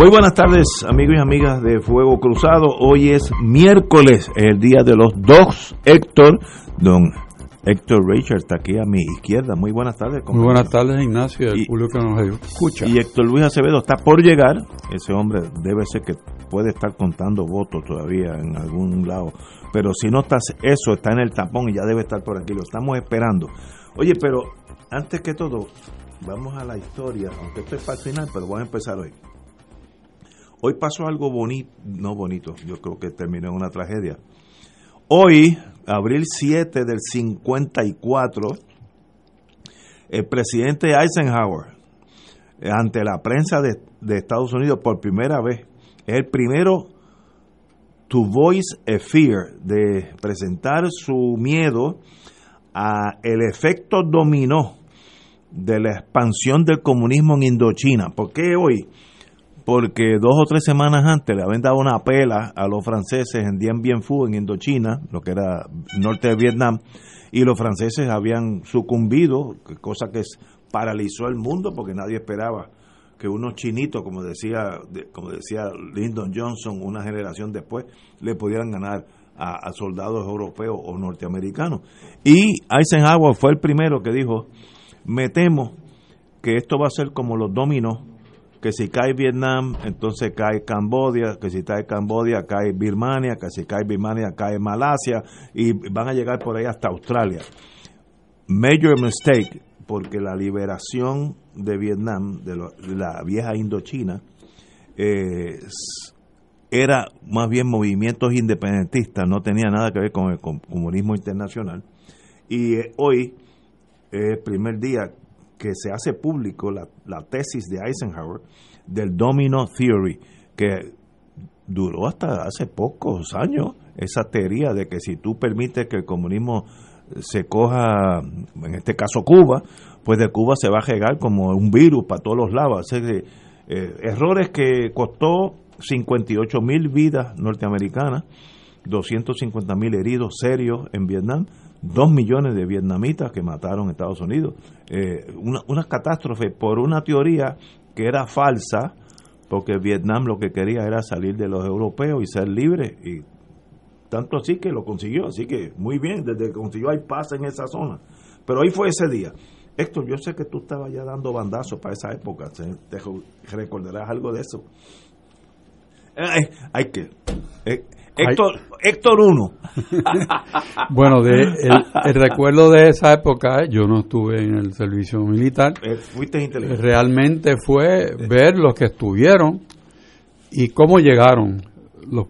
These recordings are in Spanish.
Muy buenas tardes, amigos y amigas de Fuego Cruzado. Hoy es miércoles, el día de los dos. Héctor, don Héctor Richard está aquí a mi izquierda. Muy buenas tardes. Muy buenas tardes, Ignacio, el público que nos escucha. Y Héctor Luis Acevedo está por llegar. Ese hombre debe ser que puede estar contando votos todavía en algún lado. Pero si no estás eso, está en el tapón y ya debe estar por aquí. Lo estamos esperando. Oye, pero antes que todo, vamos a la historia. Aunque esto es para el final, pero voy a empezar hoy. Hoy pasó algo bonito, no bonito, yo creo que terminó en una tragedia. Hoy, abril 7 del 54, el presidente Eisenhower, ante la prensa de, de Estados Unidos por primera vez, es el primero to voice a fear, de presentar su miedo a el efecto dominó de la expansión del comunismo en Indochina. ¿Por qué hoy? Porque dos o tres semanas antes le habían dado una pela a los franceses en Dien Bien Phu, en Indochina, lo que era norte de Vietnam, y los franceses habían sucumbido, cosa que paralizó el mundo porque nadie esperaba que unos chinitos, como decía, como decía Lyndon Johnson una generación después, le pudieran ganar a, soldados europeos o norteamericanos. Y Eisenhower fue el primero que dijo, me temo que esto va a ser como los dominos que si cae Vietnam, entonces cae Cambodia, que si cae Cambodia, cae Birmania, que si cae Birmania, cae Malasia, y van a llegar por ahí hasta Australia. Major mistake, porque la liberación de Vietnam, de, la vieja Indochina, eh, era más bien movimientos independentistas, no tenía nada que ver con el comunismo internacional. Y eh, hoy primer día que se hace público la, tesis de Eisenhower del Domino Theory, que duró hasta hace pocos años esa teoría de que si tú permites que el comunismo se coja, en este caso Cuba, pues de Cuba se va a llegar como un virus para todos los lados. Eh, errores que costó 58 mil vidas norteamericanas, 250 mil heridos serios en Vietnam, dos millones de vietnamitas que mataron en Estados Unidos. Eh, una, una catástrofe por una teoría que era falsa, porque Vietnam lo que quería era salir de los europeos y ser libre, y tanto así que lo consiguió, así que muy bien, desde que consiguió hay paz en esa zona. Pero ahí fue ese día. Héctor, yo sé que tú estabas ya dando bandazos para esa época, te recordarás algo de eso. Eh, hay que... Eh, Héctor, Héctor 1. bueno, de, el, recuerdo de esa época, yo no estuve en el servicio militar. Eh, fuiste inteligente. Realmente fue ver los que estuvieron y cómo llegaron los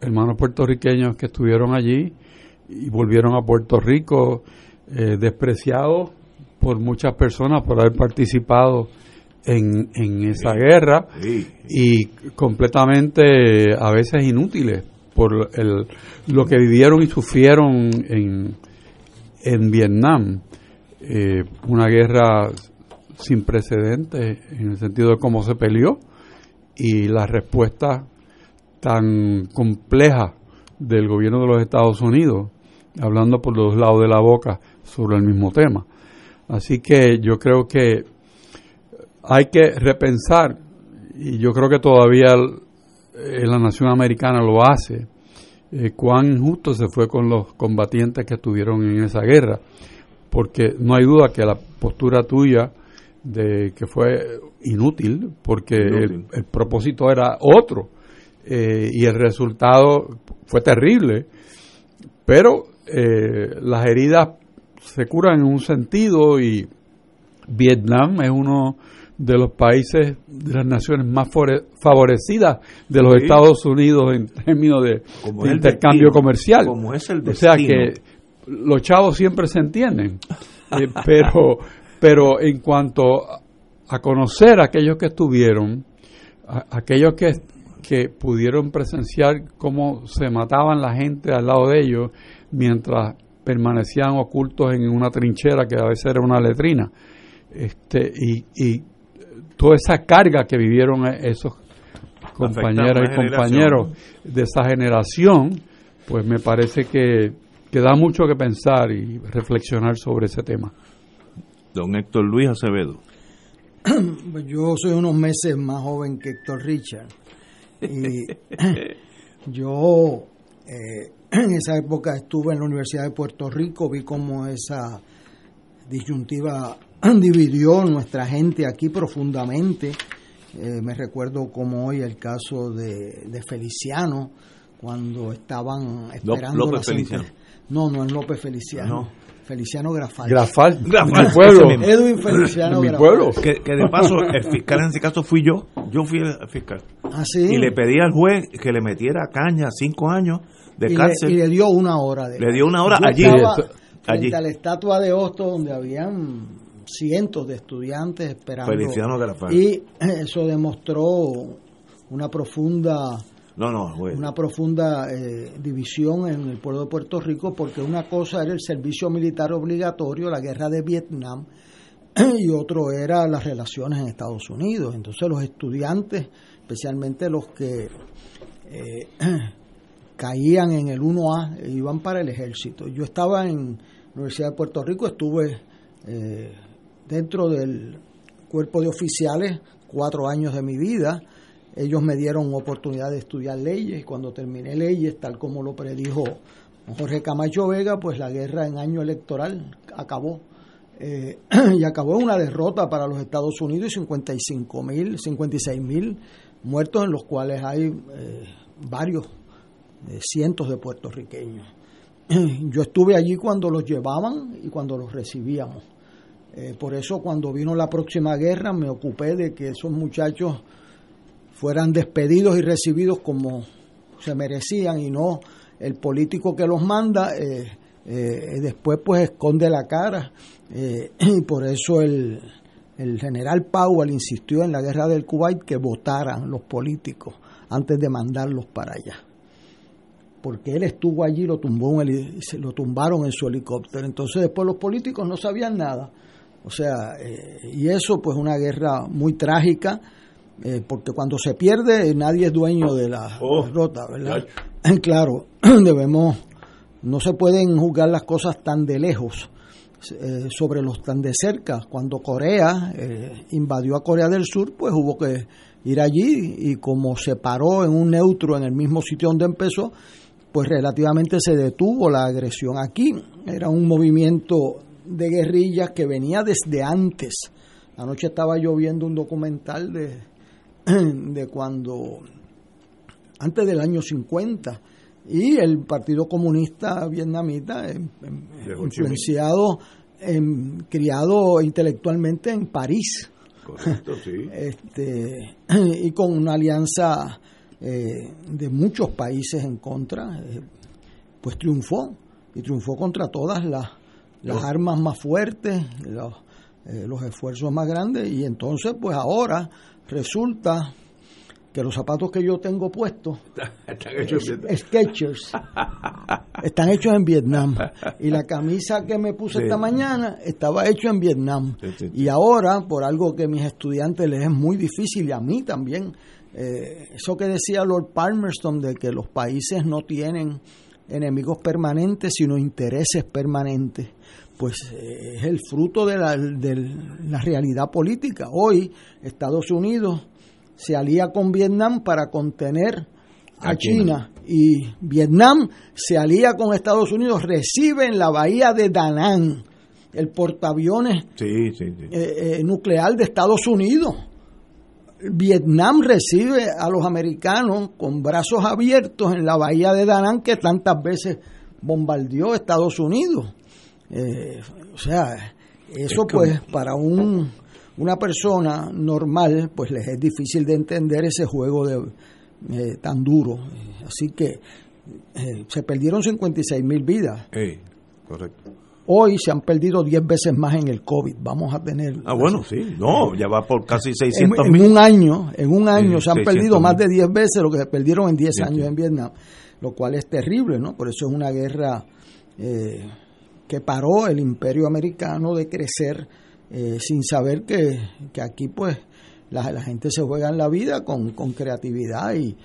hermanos puertorriqueños que estuvieron allí y volvieron a Puerto Rico eh, despreciados por muchas personas por haber participado en, en esa guerra y completamente a veces inútiles por el, lo que vivieron y sufrieron en, en Vietnam. Eh, una guerra sin precedentes en el sentido de cómo se peleó y la respuesta tan compleja del gobierno de los Estados Unidos, hablando por los lados de la boca sobre el mismo tema. Así que yo creo que hay que repensar, y yo creo que todavía eh, la nación americana lo hace, eh, cuán injusto se fue con los combatientes que estuvieron en esa guerra, porque no hay duda que la postura tuya de que fue inútil, porque El, propósito era otro eh, y el resultado fue terrible, pero las heridas se curan en un sentido y Vietnam es uno de los países, de las naciones más favorecidas de los Estados Unidos en términos de, intercambio comercial. Como es el O sea que los chavos siempre se entienden, eh, pero, pero en cuanto a conocer a aquellos que estuvieron, aquellos que que pudieron presenciar cómo se mataban la gente al lado de ellos mientras permanecían ocultos en una trinchera que a veces era una letrina. Este, y, y toda esa carga que vivieron esos compañeras y compañeros de esa generación, pues me parece que, que da mucho que pensar y reflexionar sobre ese tema. Don Héctor Luis Acevedo. Pues yo soy unos meses más joven que Héctor Richard. Y yo eh, en esa época estuve en la Universidad de Puerto Rico, vi cómo esa disyuntiva dividió nuestra gente aquí profundamente. Eh, me recuerdo como hoy el caso de, Feliciano, cuando estaban esperando... López Feliciano. No, no es López Feliciano. Feliciano Grafal. Grafal, Grafal. mi pueblo. Edwin Feliciano mi pueblo. Que, que, de paso, el fiscal en ese caso fui yo. Yo fui el fiscal. ¿Ah, sí? Y le pedí al juez que le metiera caña cinco años de y cárcel. Le, y le dio una hora. De le dio una hora allí. Frente a la estatua de Hostos donde habían cientos de estudiantes esperando. Feliciano. Y eso demostró una profunda no, no, una profunda eh, división en el pueblo de Puerto Rico porque una cosa era el servicio militar obligatorio, la guerra de Vietnam, y otro era las relaciones en Estados Unidos. Entonces los estudiantes, especialmente los que eh, caían en el 1A, iban para el ejército. Yo estaba en la Universidad de Puerto Rico, estuve eh, dentro del cuerpo de oficiales cuatro años de mi vida ellos me dieron oportunidad de estudiar leyes cuando terminé leyes, tal como lo predijo Jorge Camacho Vega, pues la guerra en año electoral acabó. Eh, y acabó una derrota para los Estados Unidos y 55 mil, 56 mil muertos, en los cuales hay eh, varios eh, cientos de puertorriqueños. Yo estuve allí cuando los llevaban y cuando los recibíamos. Por eso cuando vino la próxima guerra me ocupé de que esos muchachos fueran despedidos y recibidos como se merecían y no el político que los manda eh, eh, después pues esconde la cara. Eh, y por eso el, el general Powell insistió en la guerra del Kuwait que votaran los políticos antes de mandarlos para allá. Porque él estuvo allí lo tumbó lo tumbaron en su helicóptero. Entonces después los políticos no sabían nada o sea y eso pues una guerra muy trágica eh, porque cuando se pierde nadie es dueño de la Oh, derrota, ¿verdad? claro. Claro, debemos, no se pueden juzgar las cosas tan de lejos eh, sobre los tan de cerca. Cuando Corea eh, invadió a Corea del Sur, pues hubo que ir allí y como se paró en un neutro en el mismo sitio donde empezó, pues relativamente se detuvo la agresión aquí. Era un movimiento de guerrillas que venía desde antes. Anoche estaba yo viendo un documental de, de cuando, antes del año 50, y el Partido Comunista Vietnamita, eh, eh, influenciado, eh, criado intelectualmente en París. Correcto, sí. Este, y con una alianza eh, de muchos países en contra, eh, pues triunfó, y triunfó contra todas las, las armas más fuertes, los, eh, los esfuerzos más grandes, y entonces pues ahora resulta que los zapatos que yo tengo puestos, Están hechos. Skechers, están hechos en Vietnam. Y la camisa que me puse Sí. esta mañana estaba hecho en Vietnam. Sí, sí, sí. Y ahora, por algo que a mis estudiantes les es muy difícil y a mí también, eh, eso que decía Lord Palmerston de que los países no tienen enemigos permanentes, sino intereses permanentes, pues eh, es el fruto de la, de la realidad política. Hoy Estados Unidos se alía con Vietnam para contener a, A China. y Vietnam se alía con Estados Unidos, recibe en la bahía de Da Nang el portaaviones Sí, sí, sí. eh, eh, nuclear de Estados Unidos. Vietnam recibe a los americanos con brazos abiertos en la bahía de Da Nang que tantas veces bombardeó Estados Unidos. Eh, o sea, eso Es como- pues para un, una persona normal pues les es difícil de entender ese juego de, eh, tan duro. Así que eh, se perdieron 56 mil vidas. Ey, correcto. Hoy se han perdido 10 veces más en el COVID. Vamos a tener. Ah, bueno, sí. No, ya va por casi 600 en, mil. En un año, en un año se han perdido más de 10 veces lo que se perdieron en 10 años en Vietnam, lo cual es terrible, ¿no? Por eso es una guerra eh, que paró el imperio americano de crecer eh, sin saber que, que aquí, pues, la, la, gente se juega en la vida con, con creatividad y,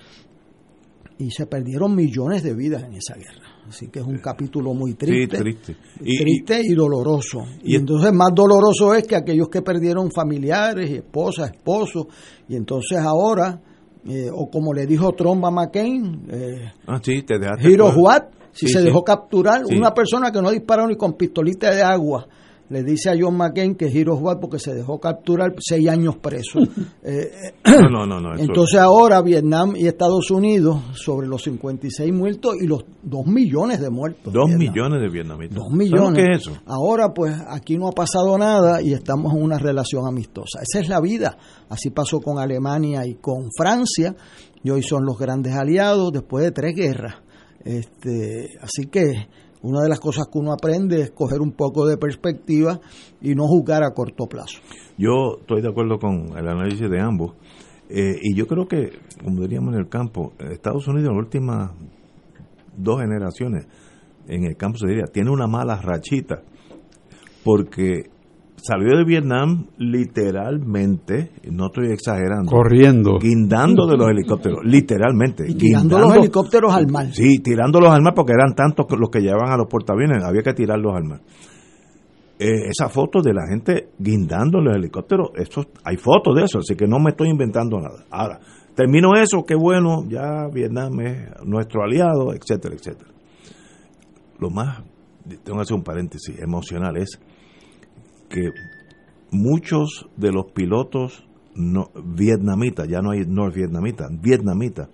y se perdieron millones de vidas en esa guerra. Así que es un capítulo muy triste. Sí, triste. Y, triste y, doloroso. Y, entonces más doloroso es que aquellos que perdieron familiares, esposas, esposos, y entonces ahora, eh, o como le dijo Trump a McCain, eh, ah, sí, te Hero What, si se dejó capturar, una persona que no disparó ni con pistolita de agua, le dice a John McCain que Hero What porque se dejó capturar seis años preso. eh, no, no, no, entonces ahora Vietnam y Estados Unidos sobre los 56 muertos y los 2 millones de muertos. 2 millones de vietnamitas. 2 millones. ¿Qué es eso? Ahora pues aquí no ha pasado nada y estamos en una relación amistosa. Esa es la vida. Así pasó con Alemania y con Francia y hoy son los grandes aliados después de tres guerras. Este, así que una de las cosas que uno aprende es coger un poco de perspectiva y no juzgar a corto plazo. Yo estoy de acuerdo con el análisis de ambos. Eh, y yo creo que, como diríamos en el campo, Estados Unidos en las últimas dos generaciones, en el campo se diría, tiene una mala rachita, porque salió de Vietnam literalmente, no estoy exagerando, corriendo, guindando de los helicópteros, literalmente. Y tirando los helicópteros al mar. Sí, tirándolos al mar porque eran tantos los que llevaban a los portaaviones, había que tirarlos al mar. Eh, esa foto de la gente guindando los helicópteros, eso, hay fotos de eso, así que no me estoy inventando nada. Ahora, termino eso, qué bueno, ya Vietnam es nuestro aliado, etcétera, etcétera. Lo más, tengo que hacer un paréntesis emocional, es que muchos de los pilotos vietnamitas, ya no hay norvietnamitas, vietnamitas,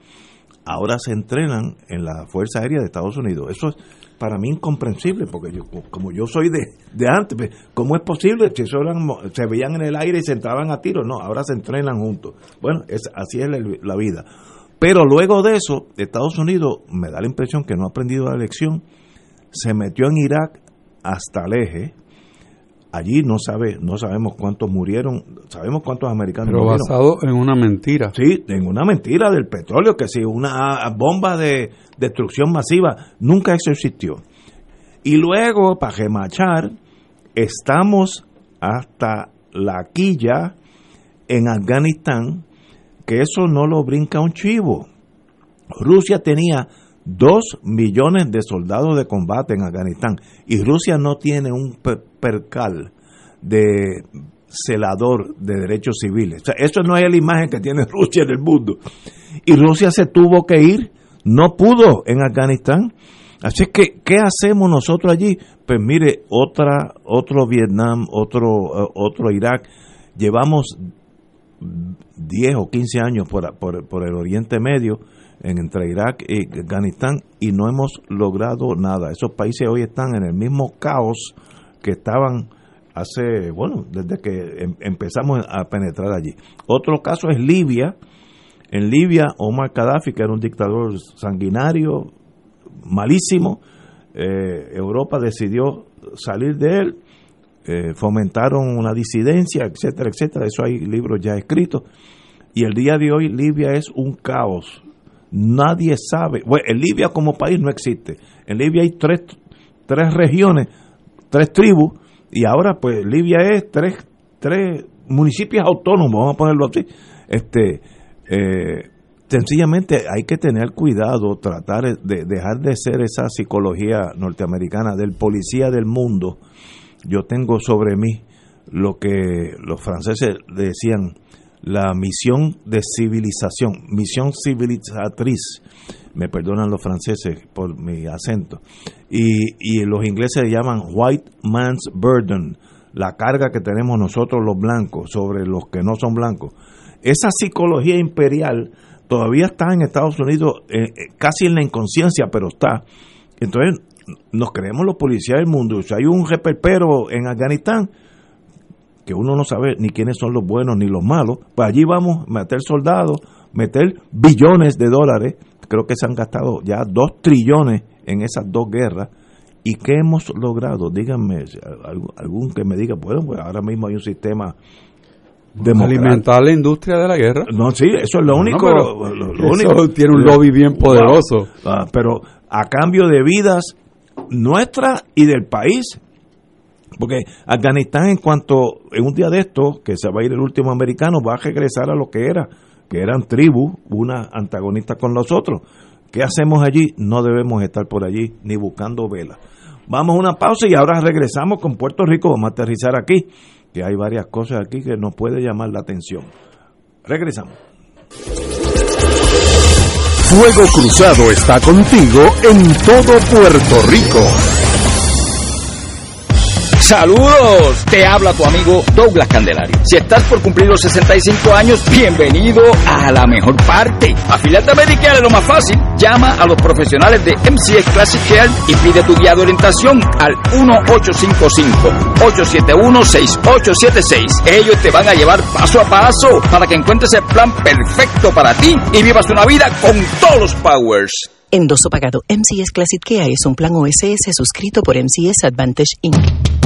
ahora se entrenan en la Fuerza Aérea de Estados Unidos. Eso es para mí incomprensible, porque yo, como yo soy de, de antes, pues, ¿cómo es posible? Si se veían en el aire y se entraban a tiro, no, ahora se entrenan juntos. Bueno, así es la, la vida. Pero luego de eso, Estados Unidos me da la impresión que no ha aprendido la lección, se metió en Irak hasta el eje, allí no sabe no sabemos cuántos murieron sabemos cuántos americanos pero murieron. basado en una mentira. Sí en una mentira del petróleo que si una bomba de destrucción masiva nunca eso existió. Y luego para remachar estamos hasta la quilla en Afganistán que eso no lo brinca un chivo. Rusia tenía dos millones de soldados de combate en Afganistán y Rusia no tiene un percal de celador de derechos civiles. Eso no es la imagen que tiene Rusia en el mundo. Y Rusia se tuvo que ir, no pudo en Afganistán. Así que, ¿qué hacemos nosotros allí? Pues mire, otra, otro Vietnam, otro, uh, otro Irak. Llevamos 10 o 15 años por, por, por el Oriente Medio entre Irak y Afganistán y no hemos logrado nada. Esos países hoy están en el mismo caos que estaban hace, bueno, desde que em empezamos a penetrar allí. Otro caso es Libia. En Libia, Omar Gaddafi, que era un dictador sanguinario, malísimo, eh, Europa decidió salir de él, eh, fomentaron una disidencia, etcétera, etcétera. Eso hay libros ya escritos. Y el día de hoy Libia es un caos nadie sabe. Bueno, en Libia como país no existe. En Libia hay tres, tres regiones, tres tribus, y ahora pues Libia es tres, tres municipios autónomos, vamos a ponerlo así. Este, eh, sencillamente hay que tener cuidado, tratar de dejar de ser esa psicología norteamericana del policía del mundo. Yo tengo sobre mí lo que los franceses decían la misión de civilización, misión civilizatriz, me perdonan los franceses por mi acento, y, y los ingleses le llaman white man's burden, la carga que tenemos nosotros los blancos sobre los que no son blancos. Esa psicología imperial todavía está en Estados Unidos, eh, casi en la inconsciencia, pero está. Entonces, nos creemos los policías del mundo. Si hay un reperpero en Afganistán, que uno no sabe ni quiénes son los buenos ni los malos, pues allí vamos a meter soldados, meter billones de dólares, creo que se han gastado ya dos trillones en esas dos guerras, ¿Y qué hemos logrado? Díganme, algún que me diga, bueno, pues ahora mismo hay un sistema Alimentar la industria de la guerra. No, sí, eso es lo único. lo, único. tiene un lobby bien poderoso. Ah, pero a cambio de vidas nuestras y del país. Porque Afganistán, en cuanto en un día de esto, que se va a ir el último americano, va a regresar a lo que era, que eran tribus, una antagonista con los otros. ¿Qué hacemos allí? No debemos estar por allí ni buscando velas. Vamos a una pausa y ahora regresamos con Puerto Rico. Vamos a aterrizar aquí que hay varias cosas aquí que nos puede llamar la atención. Regresamos. Fuego Cruzado está contigo en todo Puerto Rico. Saludos, te habla tu amigo Douglas Candelario. Si estás por cumplir los 65 años, bienvenido a la mejor parte. Afiliate a Medicare es lo más fácil. Llama a los profesionales de MCS Classic Care y pide tu guía de orientación al 1855-871-6876. Ellos te van a llevar paso a paso para que encuentres el plan perfecto para ti y vivas una vida con todos los powers. Endoso pagado. MCS Classic Care es un plan OSS suscrito por MCS Advantage Inc.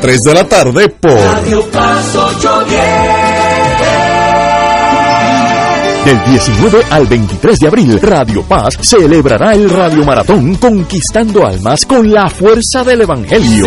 3 de la tarde por Radio Paz 810. Del 19 al 23 de abril, Radio Paz celebrará el Radio Maratón Conquistando Almas con la fuerza del Evangelio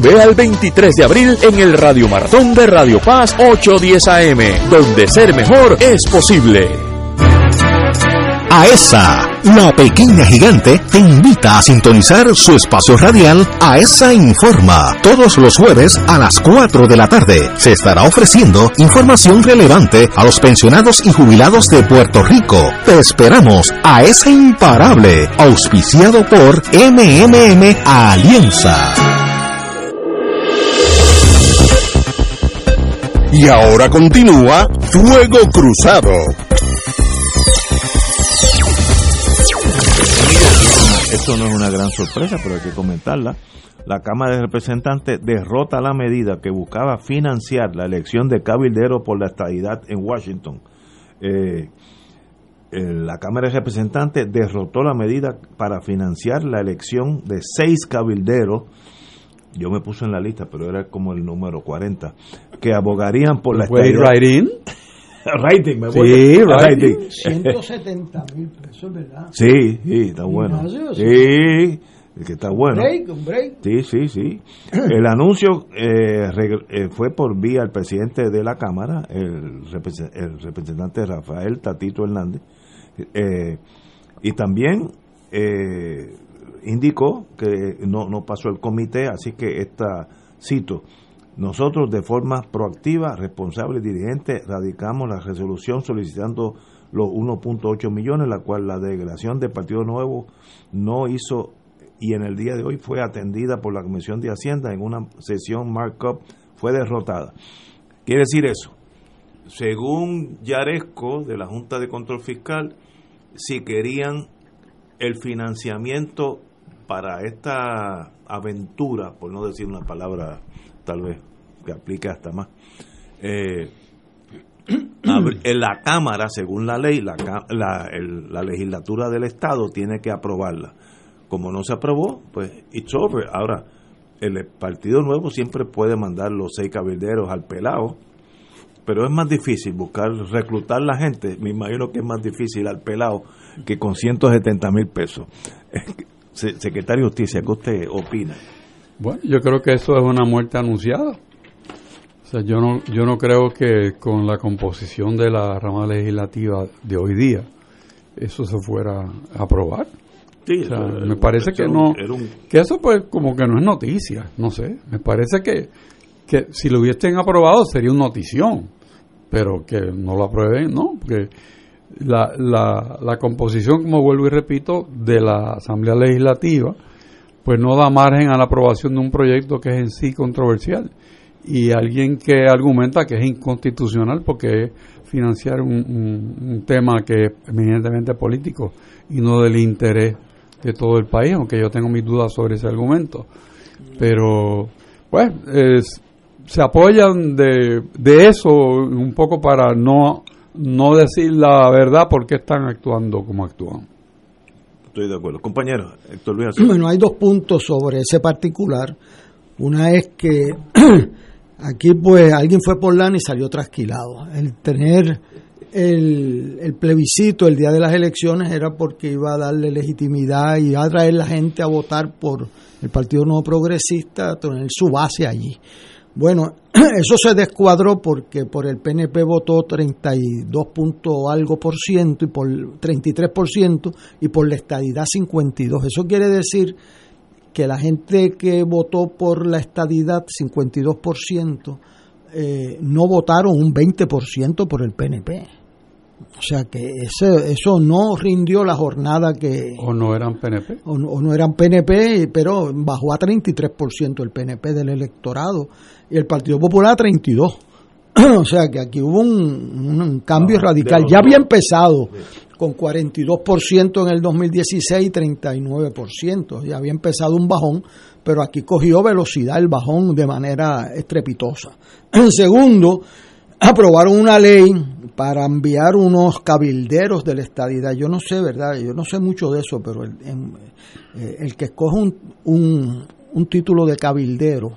Ve al 23 de abril en el Radio Maratón de Radio Paz 810 AM, donde ser mejor es posible. AESA, la pequeña gigante, te invita a sintonizar su espacio radial AESA Informa. Todos los jueves a las 4 de la tarde se estará ofreciendo información relevante a los pensionados y jubilados de Puerto Rico. Te esperamos a esa Imparable, auspiciado por MMM Alianza. Y ahora continúa Fuego Cruzado. Esto no es una gran sorpresa, pero hay que comentarla. La Cámara de Representantes derrota la medida que buscaba financiar la elección de cabildero por la estadidad en Washington. Eh, la Cámara de Representantes derrotó la medida para financiar la elección de seis cabilderos yo me puse en la lista, pero era como el número 40, que abogarían por la estadidad. Writing. me voy. Sí, rating. 170 mil pesos, ¿verdad? Sí, sí, está bueno. Sí, que está bueno. Break, un break. Sí, sí, sí. El anuncio eh, eh, fue por vía al presidente de la Cámara, el, representante Rafael Tatito Hernández, eh, y también eh, indicó que no, no pasó el comité, así que esta cito. Nosotros de forma proactiva, responsable y dirigente radicamos la resolución solicitando los 1.8 millones, la cual la delegación del Partido Nuevo no hizo y en el día de hoy fue atendida por la Comisión de Hacienda en una sesión markup, fue derrotada. Quiere decir eso. Según Yaresco de la Junta de Control Fiscal, si querían el financiamiento para esta aventura, por no decir una palabra tal vez que aplique hasta más, eh, en la Cámara, según la ley, la, la, legislatura del Estado tiene que aprobarla. Como no se aprobó, pues it's over. Ahora, el Partido Nuevo siempre puede mandar los seis cabilderos al pelado pero es más difícil buscar, reclutar la gente, me imagino que es más difícil al pelado que con 170 mil pesos. Secretario de Justicia, ¿qué usted opina? Bueno, yo creo que eso es una muerte anunciada. O sea, yo no, yo no creo que con la composición de la rama legislativa de hoy día eso se fuera a aprobar. Sí, me parece que no, que eso pues como que no es noticia, no sé, me parece que, que si lo hubiesen aprobado sería una notición, pero que no lo aprueben, no, porque la, la, la composición, como vuelvo y repito, de la Asamblea Legislativa, pues no da margen a la aprobación de un proyecto que es en sí controversial. Y alguien que argumenta que es inconstitucional porque es financiar un, tema que es eminentemente político y no del interés de todo el país, aunque yo tengo mis dudas sobre ese argumento. Pero, pues, se apoyan de, de eso un poco para no no decir la verdad por qué están actuando como actúan. Estoy de acuerdo. Compañero, Héctor Luis. Bueno, hay dos puntos sobre ese particular. Una es que aquí pues alguien fue por lana y salió trasquilado. El tener el, el, plebiscito el día de las elecciones era porque iba a darle legitimidad y a traer la gente a votar por el Partido Nuevo Progresista, tener su base allí. Bueno, eso se descuadró porque por el PNP votó 32 punto algo por ciento y por 33 por ciento y por la estadidad 52. Eso quiere decir que la gente que votó por la estadidad 52 por ciento eh, no votaron un 20 por ciento por el PNP. O sea que ese, eso no rindió la jornada que... ¿O no eran PNP? O no, eran PNP, pero bajó a 33% el PNP del electorado y el Partido Popular a 32%. o sea que aquí hubo un, cambio ah, radical. Ya había empezado con 42% en el 2016 y 39%. Ya había empezado un bajón, pero aquí cogió velocidad el bajón de manera estrepitosa. Segundo, aprobaron una ley para enviar unos cabilderos de la estadidad. Yo no sé, ¿verdad? Yo no sé mucho de eso, pero el, eh, el que escoge un, un, un, título de cabildero,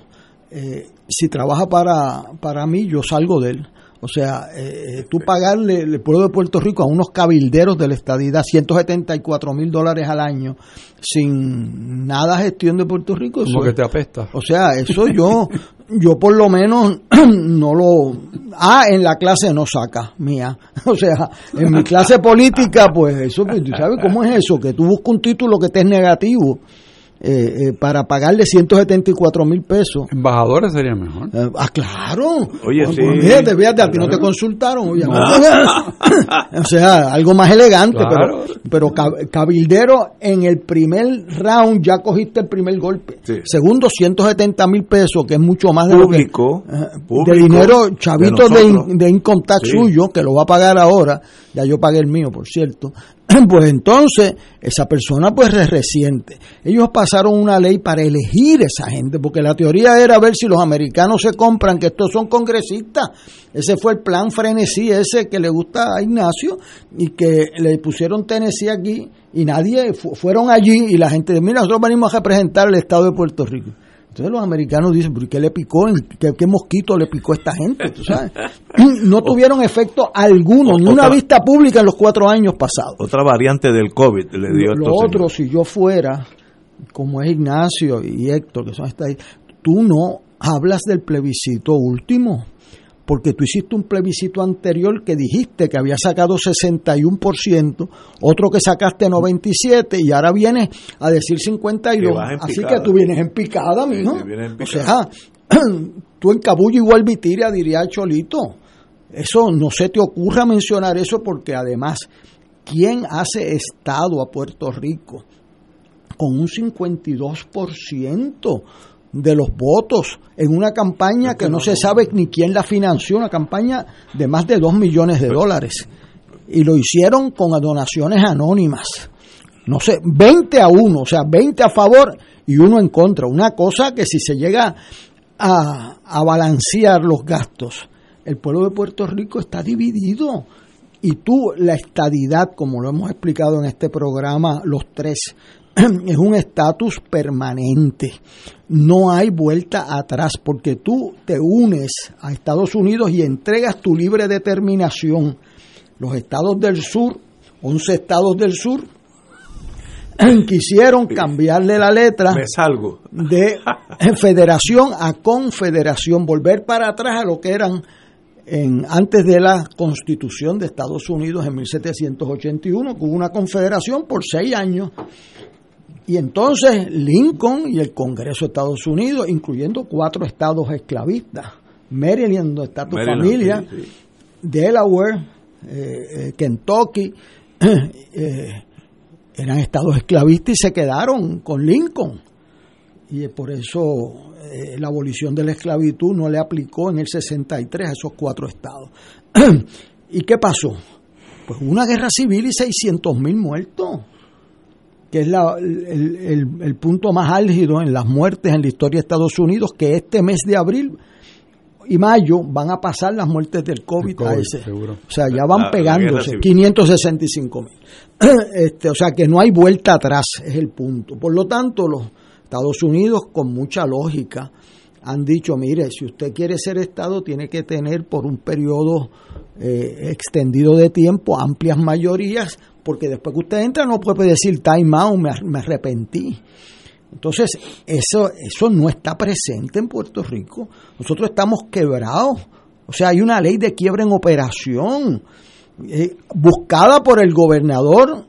eh, si trabaja para, para mí, yo salgo de él. O sea, eh, tú pagarle el pueblo de Puerto Rico a unos cabilderos de la estadidad 174 mil dólares al año sin nada gestión de Puerto Rico. Como que te apesta. O sea, eso yo, yo por lo menos no lo... Ah, en la clase no saca, mía. O sea, en mi clase política, pues eso, pues, ¿sabes cómo es eso? Que tú buscas un título que te es negativo eh, eh, para pagarle 174 mil pesos. Embajadores sería mejor. Eh, ah, claro. Oye, sí. Fíjate, fíjate, a ti no te consultaron, o sea, algo más elegante, pero, pero cabildero en el primer round ya cogiste el primer golpe. Segundo, 170 mil pesos, que es mucho más de público, de dinero chavito de, de, income suyo, que lo va a pagar ahora. Ya yo pagué el mío, por cierto. pues entonces esa persona pues es reciente. Ellos pasaron una ley para elegir esa gente, porque la teoría era ver si los americanos se compran, que estos son congresistas. Ese fue el plan frenesí ese que le gusta a Ignacio y que le pusieron Tennessee aquí y nadie fueron allí y la gente, mira, nosotros venimos a representar el Estado de Puerto Rico. Entonces los americanos dicen, ¿por qué le picó? ¿Qué, mosquito le picó a esta gente? No tuvieron efecto alguno, ni una vista pública en los cuatro años pasados. Otra variante del COVID le dio Lo otro, si yo fuera, como es Ignacio y Héctor, que son estas, tú no hablas del plebiscito último porque tú hiciste un plebiscito anterior que dijiste que había sacado 61%, otro que sacaste 97% y ahora vienes a decir 52%. Así que tú vienes en picada, mijo. O sea, tú en Cabullo igual Vitiria diría Cholito. Eso no se te ocurra mencionar eso porque además, ¿quién hace Estado a Puerto Rico con un 52%? De los votos en una campaña que no se sabe ni quién la financió, una campaña de más de 2 millones de dólares. Y lo hicieron con donaciones anónimas. No sé, 20 a 1, o sea, 20 a favor y uno en contra. Una cosa que si se llega a, a balancear los gastos, el pueblo de Puerto Rico está dividido. Y tú, la estadidad, como lo hemos explicado en este programa, los tres, es un estatus permanente. No hay vuelta atrás porque tú te unes a Estados Unidos y entregas tu libre determinación. Los estados del sur, 11 estados del sur, quisieron cambiarle la letra Me salgo. de federación a confederación, volver para atrás a lo que eran en, antes de la constitución de Estados Unidos en 1781, que hubo una confederación por seis años. Y entonces Lincoln y el Congreso de Estados Unidos, incluyendo cuatro estados esclavistas, Maryland, donde está tu Maryland, familia, sí, sí. Delaware, eh, eh, Kentucky, eh, eran estados esclavistas y se quedaron con Lincoln. Y por eso eh, la abolición de la esclavitud no le aplicó en el 63 a esos cuatro estados. ¿Y qué pasó? Pues una guerra civil y 600 mil muertos, que es la- el, el- el punto más álgido en las muertes en la historia de Estados Unidos, que este mes de abril y mayo van a pasar las muertes del COVID, COVID, a ese. seguro. O sea, ya La- van la pegándose, civil. 565 mil. Este, o sea, que no hay vuelta atrás, es el punto. Por lo tanto, los Estados Unidos, con mucha lógica, han dicho, mire, si usted quiere ser Estado, tiene que tener por un periodo eh, extendido de tiempo amplias mayorías, porque después que usted entra no puede decir time out, me, me arrepentí. Entonces, eso, eso no está presente en Puerto Rico. Nosotros estamos quebrados. O sea, hay una ley de quiebra en operación, eh, buscada por el gobernador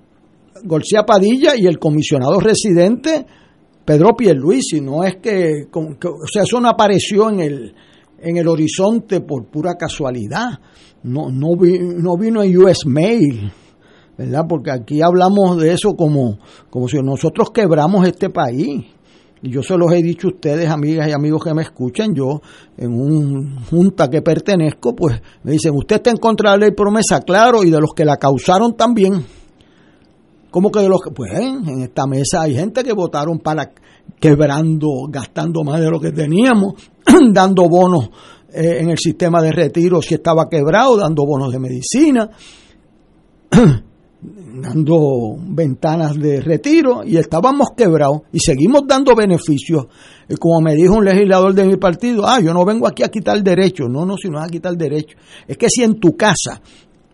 García Padilla y el comisionado residente Pedro Pierluisi. No es que- o sea, eso no apareció en el, en el horizonte por pura casualidad. No, no, vi- no vino en US Mail. ¿Verdad? Porque aquí hablamos de eso como, como si nosotros quebramos este país. Y yo se los he dicho a ustedes, amigas y amigos que me escuchan, yo en un junta que pertenezco, pues me dicen, usted está en contra de la ley promesa, claro, y de los que la causaron también. ¿Cómo que de los que? Pues en esta mesa hay gente que votaron para quebrando, gastando más de lo que teníamos, dando bonos eh, en el sistema de retiro si estaba quebrado, dando bonos de medicina, dando ventanas de retiro y estábamos quebrados y seguimos dando beneficios. Como me dijo un legislador de mi partido, ah, yo no vengo aquí a quitar derechos. No, no, si no es a quitar derechos. Es que si en tu casa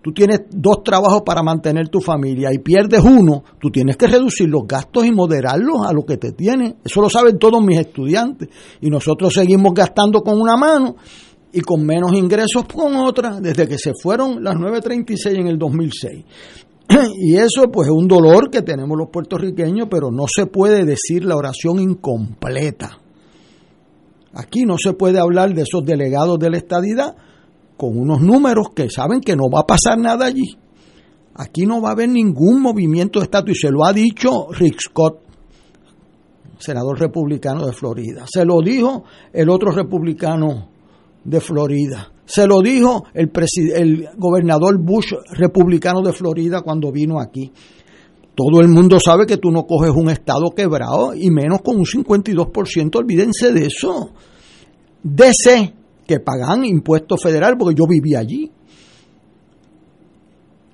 tú tienes dos trabajos para mantener tu familia y pierdes uno, tú tienes que reducir los gastos y moderarlos a lo que te tiene. Eso lo saben todos mis estudiantes. Y nosotros seguimos gastando con una mano y con menos ingresos con otra desde que se fueron las 936 en el 2006. Y eso pues es un dolor que tenemos los puertorriqueños, pero no se puede decir la oración incompleta. Aquí no se puede hablar de esos delegados de la estadidad con unos números que saben que no va a pasar nada allí. Aquí no va a haber ningún movimiento de estatus y se lo ha dicho Rick Scott, senador republicano de Florida. Se lo dijo el otro republicano de Florida. Se lo dijo el, gobernador Bush republicano de Florida cuando vino aquí. Todo el mundo sabe que tú no coges un estado quebrado y menos con un 52%, olvídense de eso. DC, que pagan impuestos federales, porque yo viví allí.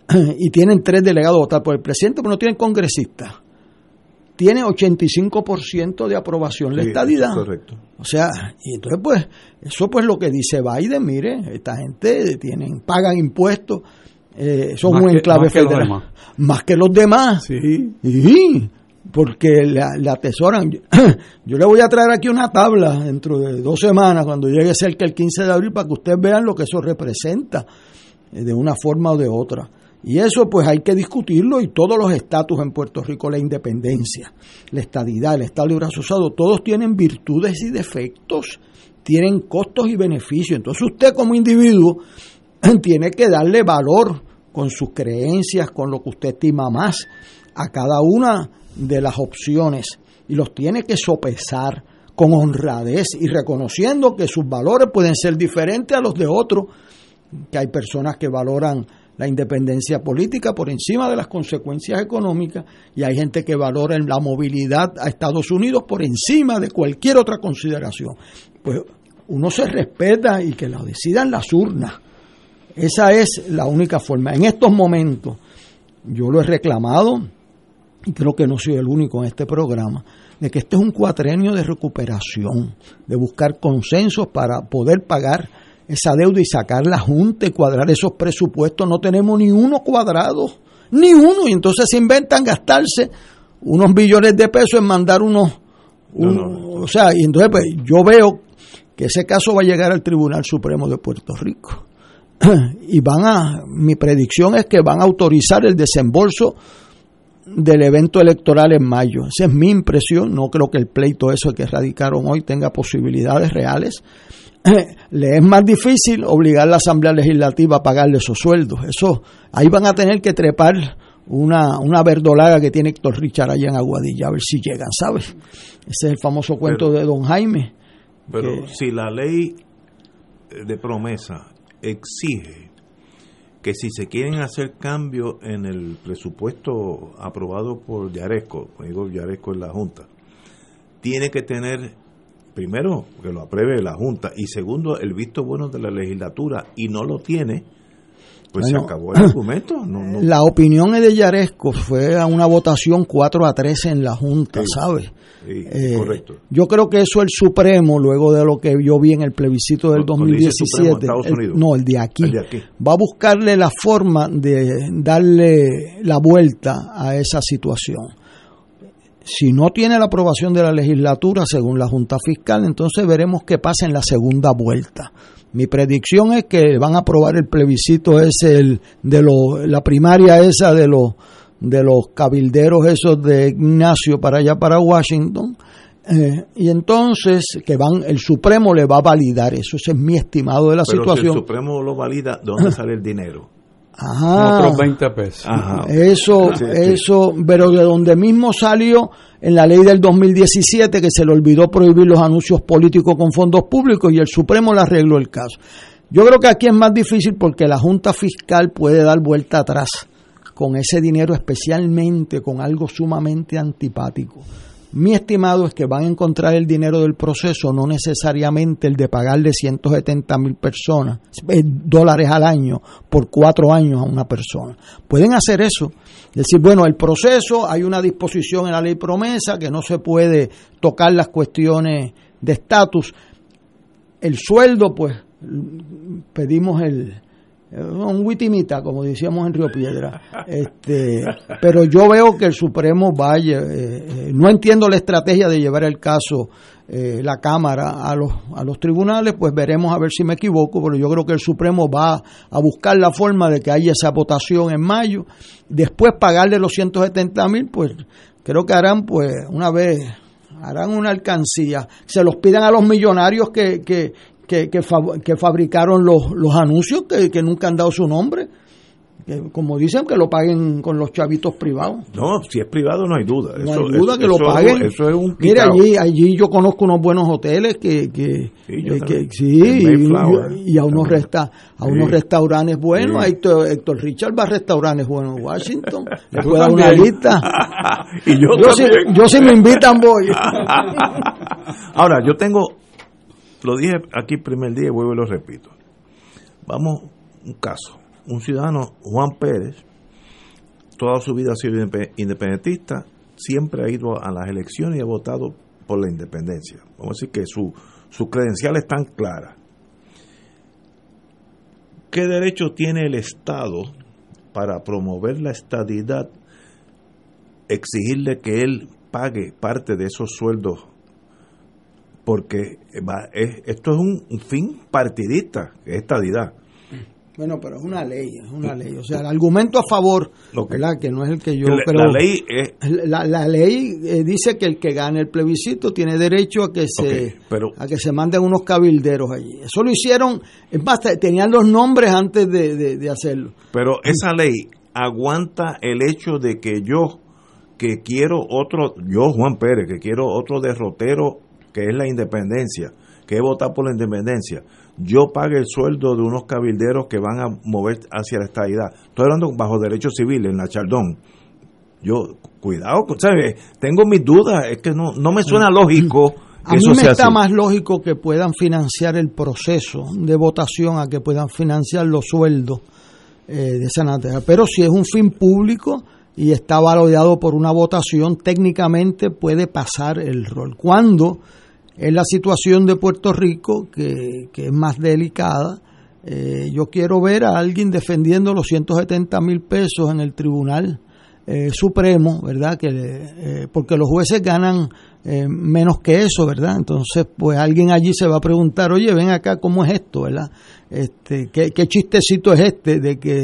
Y tienen tres delegados a votar por el presidente, pero no tienen congresistas. Tiene 85% de aprobación la Sí, estadidad. Correcto. O sea, y entonces pues, eso pues lo que dice Biden, mire, esta gente tienen, pagan impuestos, eh, son Más un que- enclave más que los federal. demás. Más que los demás. Sí. Sí, porque la, la atesoran. Yo le voy a traer aquí una tabla dentro de dos semanas, cuando llegue cerca el 15 de abril, para que ustedes vean lo que eso representa, eh, de una forma o de otra. Y eso pues hay que discutirlo y todos los estatus en Puerto Rico, la independencia, la estadidad, el Estado Libre Asociado, todos tienen virtudes y defectos, tienen costos y beneficios. Entonces usted como individuo tiene que darle valor con sus creencias, con lo que usted estima más a cada una de las opciones y los tiene que sopesar con honradez y reconociendo que sus valores pueden ser diferentes a los de otros, que hay personas que valoran la independencia política por encima de las consecuencias económicas y hay gente que valora la movilidad a Estados Unidos por encima de cualquier otra consideración. Pues uno se respeta y que lo decidan las urnas. Esa es la única forma. En estos momentos, yo lo he reclamado y creo que no soy el único en este programa, de que este es un cuatrenio de recuperación, de buscar consensos para poder pagar esa deuda y sacar la Junta y cuadrar esos presupuestos. No tenemos ni uno cuadrado, ni uno, y entonces se inventan gastarse unos billones de pesos en mandar unos... O sea, y entonces pues, yo veo que ese caso va a llegar al Tribunal Supremo de Puerto Rico. y van a, mi predicción es que van a autorizar el desembolso del evento electoral en mayo. Esa es mi impresión. No creo que el pleito eso que radicaron hoy tenga posibilidades reales. Le es más difícil obligar a la Asamblea Legislativa a pagarle esos sueldos. Eso, ahí van a tener que trepar una, una verdolaga que tiene Héctor Richard allá en Aguadilla, a ver si llegan, ¿sabes? Ese es el famoso cuento de don Jaime. Pero si la ley de promesa exige que si se quieren hacer cambios en el presupuesto aprobado por Yaresco, digo Yaresco en la Junta, tiene que tener, primero, que lo apruebe la Junta, y segundo, el visto bueno de la legislatura, y no lo tiene, pues se acabó el argumento. La opinión de Yaresco fue a una votación 4 a 3 en la Junta, ¿sabes? Eh, correcto. Yo creo que eso el Supremo, luego de lo que yo vi en el plebiscito del 2017, no, el de, aquí, va a buscarle la forma de darle la vuelta a esa situación. Si no tiene la aprobación de la legislatura, según la Junta Fiscal, entonces veremos qué pasa en la segunda vuelta. Mi predicción es que van a aprobar el plebiscito ese el, de lo, la primaria esa de los de los cabilderos esos de Ignacio para allá para Washington eh, y entonces que van el Supremo le va a validar eso ese es mi estimado de la situación si el Supremo lo valida ¿de dónde sale el dinero? Ajá. Otros 20 pesos. Eso, eso, pero de donde mismo salió en la ley del 2017 que se le olvidó prohibir los anuncios políticos con fondos públicos y el Supremo le arregló el caso. Yo creo que aquí es más difícil porque la Junta Fiscal puede dar vuelta atrás con ese dinero, especialmente con algo sumamente antipático. Mi estimado es que van a encontrar el dinero del proceso, no necesariamente el de pagarle 170 mil personas, eh, dólares al año, por cuatro años a una persona. Pueden hacer eso. Decir, bueno, el proceso, hay una disposición en la ley promesa que no se puede tocar las cuestiones de estatus. El sueldo, pues, pedimos el, un witimita, como decíamos en Río Piedra. Este, pero yo veo que el Supremo vaya, eh, eh, no entiendo la estrategia de llevar el caso eh, la Cámara a los, a los tribunales, pues veremos a ver si me equivoco, pero yo creo que el Supremo va a buscar la forma de que haya esa votación en mayo, después pagarle los 170 mil, pues creo que harán pues una vez harán una alcancía, se los pidan a los millonarios que, que, que, que, fabricaron los, los anuncios que, que, nunca han dado su nombre. Que, como dicen, que lo paguen con los chavitos privados. No, si es privado no hay duda. No hay duda que lo paguen. Eso es un Mira, allí, allí yo conozco unos buenos hoteles que, que sí, y, a unos, resta, a unos restaurantes buenos. Héctor, Héctor, Richard va a restaurantes buenos en Washington. Le puedo dar una lista. y yo, yo, si, yo si me invitan voy. Ahora, yo tengo lo dije aquí el primer día y vuelvo y lo repito. Vamos, un caso. Un ciudadano, Juan Pérez, toda su vida ha sido independentista, siempre ha ido a las elecciones y ha votado por la independencia. Vamos a decir que su, sus credenciales están claras. ¿Qué derecho tiene el Estado para promover la estadidad, exigirle que él pague parte de esos sueldos porque esto es un fin partidista, que es estadidad. Bueno, pero es una ley, es una ley. O sea, el argumento a favor, ¿verdad? que no es el que yo creo. La ley, la, ley eh, dice que el que gane el plebiscito tiene derecho a que se a que se manden unos cabilderos allí. Eso lo hicieron, es más, tenían los nombres antes de, de hacerlo. Pero esa ley aguanta el hecho de que yo, que quiero otro, yo Juan Pérez, que quiero otro derrotero que es la independencia, que es votar por la independencia, yo pague el sueldo de unos cabilderos que van a mover hacia la estabilidad. Estoy hablando bajo derecho civil en la Chardón. Yo, cuidado, ¿sabes? Tengo mis dudas, es que no, no me suena lógico. a mí me está más lógico que puedan financiar el proceso de votación a que puedan financiar los sueldos eh, de esa naturaleza. Pero si es un fin público, y está validado por una votación, técnicamente puede pasar el rol. Cuando es la situación de Puerto Rico, que, es más delicada, eh, yo quiero ver a alguien defendiendo los 170 mil pesos en el Tribunal eh, Supremo, ¿verdad? Que, eh, porque los jueces ganan menos que eso, ¿verdad? Entonces, pues alguien allí se va a preguntar, oye, ven acá, ¿cómo es esto, ¿verdad? Este, ¿qué, qué chistecito es este de que,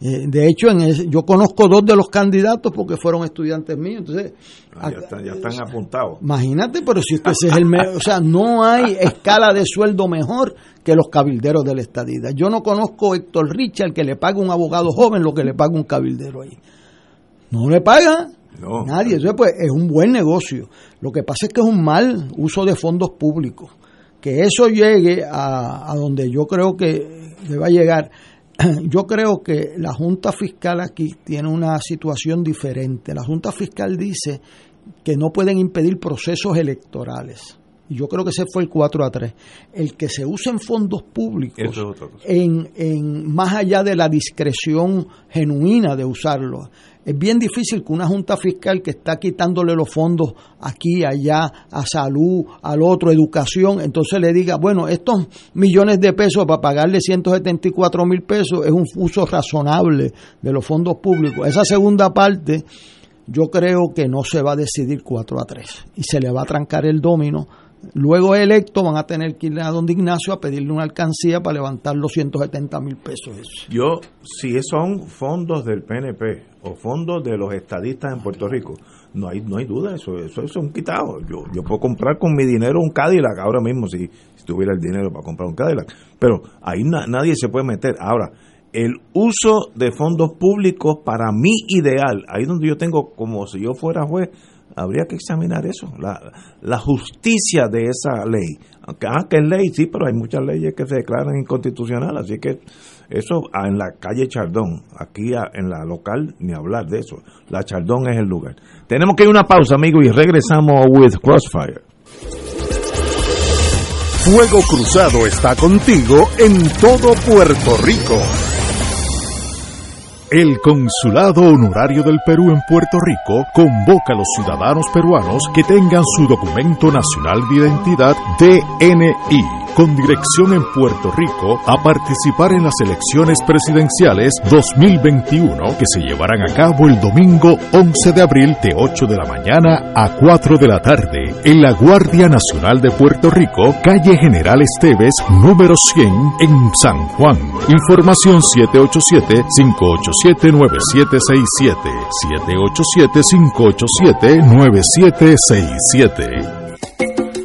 de hecho, en yo conozco dos de los candidatos porque fueron estudiantes míos, entonces... Ah, ya, están, apuntados. Imagínate, pero si usted es el... o sea, no hay escala de sueldo mejor que los cabilderos de la estadía. Yo no conozco a Héctor Richard que le pague un abogado joven lo que le paga un cabildero ahí. No le paga nadie. Eso pues, es un buen negocio. Lo que pasa es que es un mal uso de fondos públicos. Que eso llegue a, a donde yo creo que va a llegar. Yo creo que la Junta Fiscal aquí tiene una situación diferente. La Junta Fiscal dice que no pueden impedir procesos electorales. Y yo creo que ese fue el 4 a 3. El que se usen fondos públicos en, en, más allá de la discreción genuina de usarlo. Es bien difícil que una junta fiscal que está quitándole los fondos aquí, allá, a salud, al otro, educación, entonces le diga, bueno, estos millones de pesos para pagarle 174 mil pesos es un uso razonable de los fondos públicos. Esa segunda parte yo creo que no se va a decidir 4 a 3 y se le va a trancar el domino luego electo van a tener que ir a don Ignacio a pedirle una alcancía para levantar los 170 mil pesos. Yo, si son fondos del PNP o fondos de los estadistas en Puerto Rico, no hay no hay duda, eso, eso, es un quitado. Yo, yo puedo comprar con mi dinero un Cadillac ahora mismo si, tuviera el dinero para comprar un Cadillac, pero ahí nadie se puede meter. Ahora, el uso de fondos públicos para mi ideal, ahí donde yo tengo como si yo fuera juez, habría que examinar eso, la, justicia de esa ley. Aunque, ah, que es ley, sí, pero hay muchas leyes que se declaran inconstitucionales, así que eso ah, en la calle Chardón, aquí ah, en la local, ni hablar de eso. La Chardón es el lugar. Tenemos que ir a una pausa, amigo, y regresamos with Crossfire. Fuego Cruzado está contigo en todo Puerto Rico. El Consulado Honorario del Perú en Puerto Rico convoca a los ciudadanos peruanos que tengan su documento nacional de identidad DNI con dirección en Puerto Rico a participar en las elecciones presidenciales 2021 que se llevarán a cabo el domingo 11 de abril de 8 de la mañana a 4 de la tarde en la Guardia Nacional de Puerto Rico, calle General Esteves, número 100 en San Juan. Información 787-587-9767. 787-587-9767.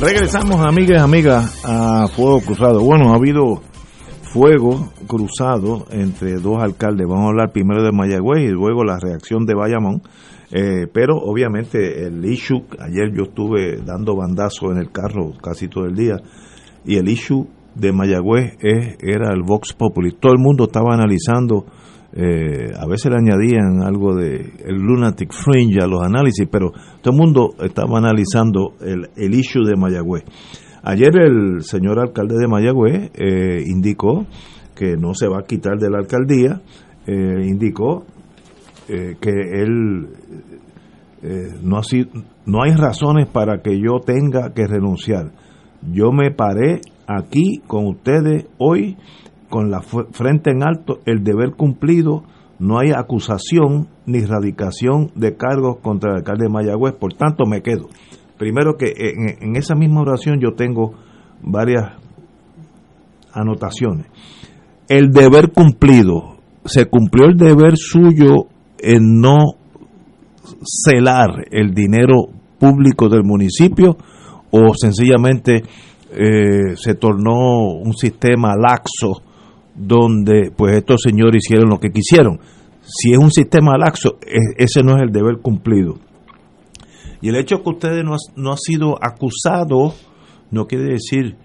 Regresamos, amigas y amigas, a Fuego Cruzado. Bueno, ha habido fuego cruzado entre dos alcaldes. Vamos a hablar primero de Mayagüez y luego la reacción de Bayamón. Eh, pero obviamente el issue, ayer yo estuve dando bandazo en el carro casi todo el día, y el issue de Mayagüez es, era el Vox Populi. Todo el mundo estaba analizando, eh, a veces le añadían algo de el lunatic fringe a los análisis, pero todo el mundo estaba analizando el, el issue de Mayagüez. Ayer el señor alcalde de Mayagüez eh, indicó que no se va a quitar de la alcaldía, eh, indicó eh, que él no, ha no hay razones para que yo tenga que renunciar. Yo me paré aquí con ustedes hoy con la frente en alto, el deber cumplido, no hay acusación ni radicación de cargos contra el alcalde de Mayagüez, por tanto me quedo. Primero que en, esa misma oración yo tengo varias anotaciones. El deber cumplido, se cumplió el deber suyo en no celar el dinero público del municipio o sencillamente eh, se tornó un sistema laxo donde pues estos señores hicieron lo que quisieron. Si es un sistema laxo, ese no es el deber cumplido. Y el hecho que ustedes no, no ha sido acusado no quiere decir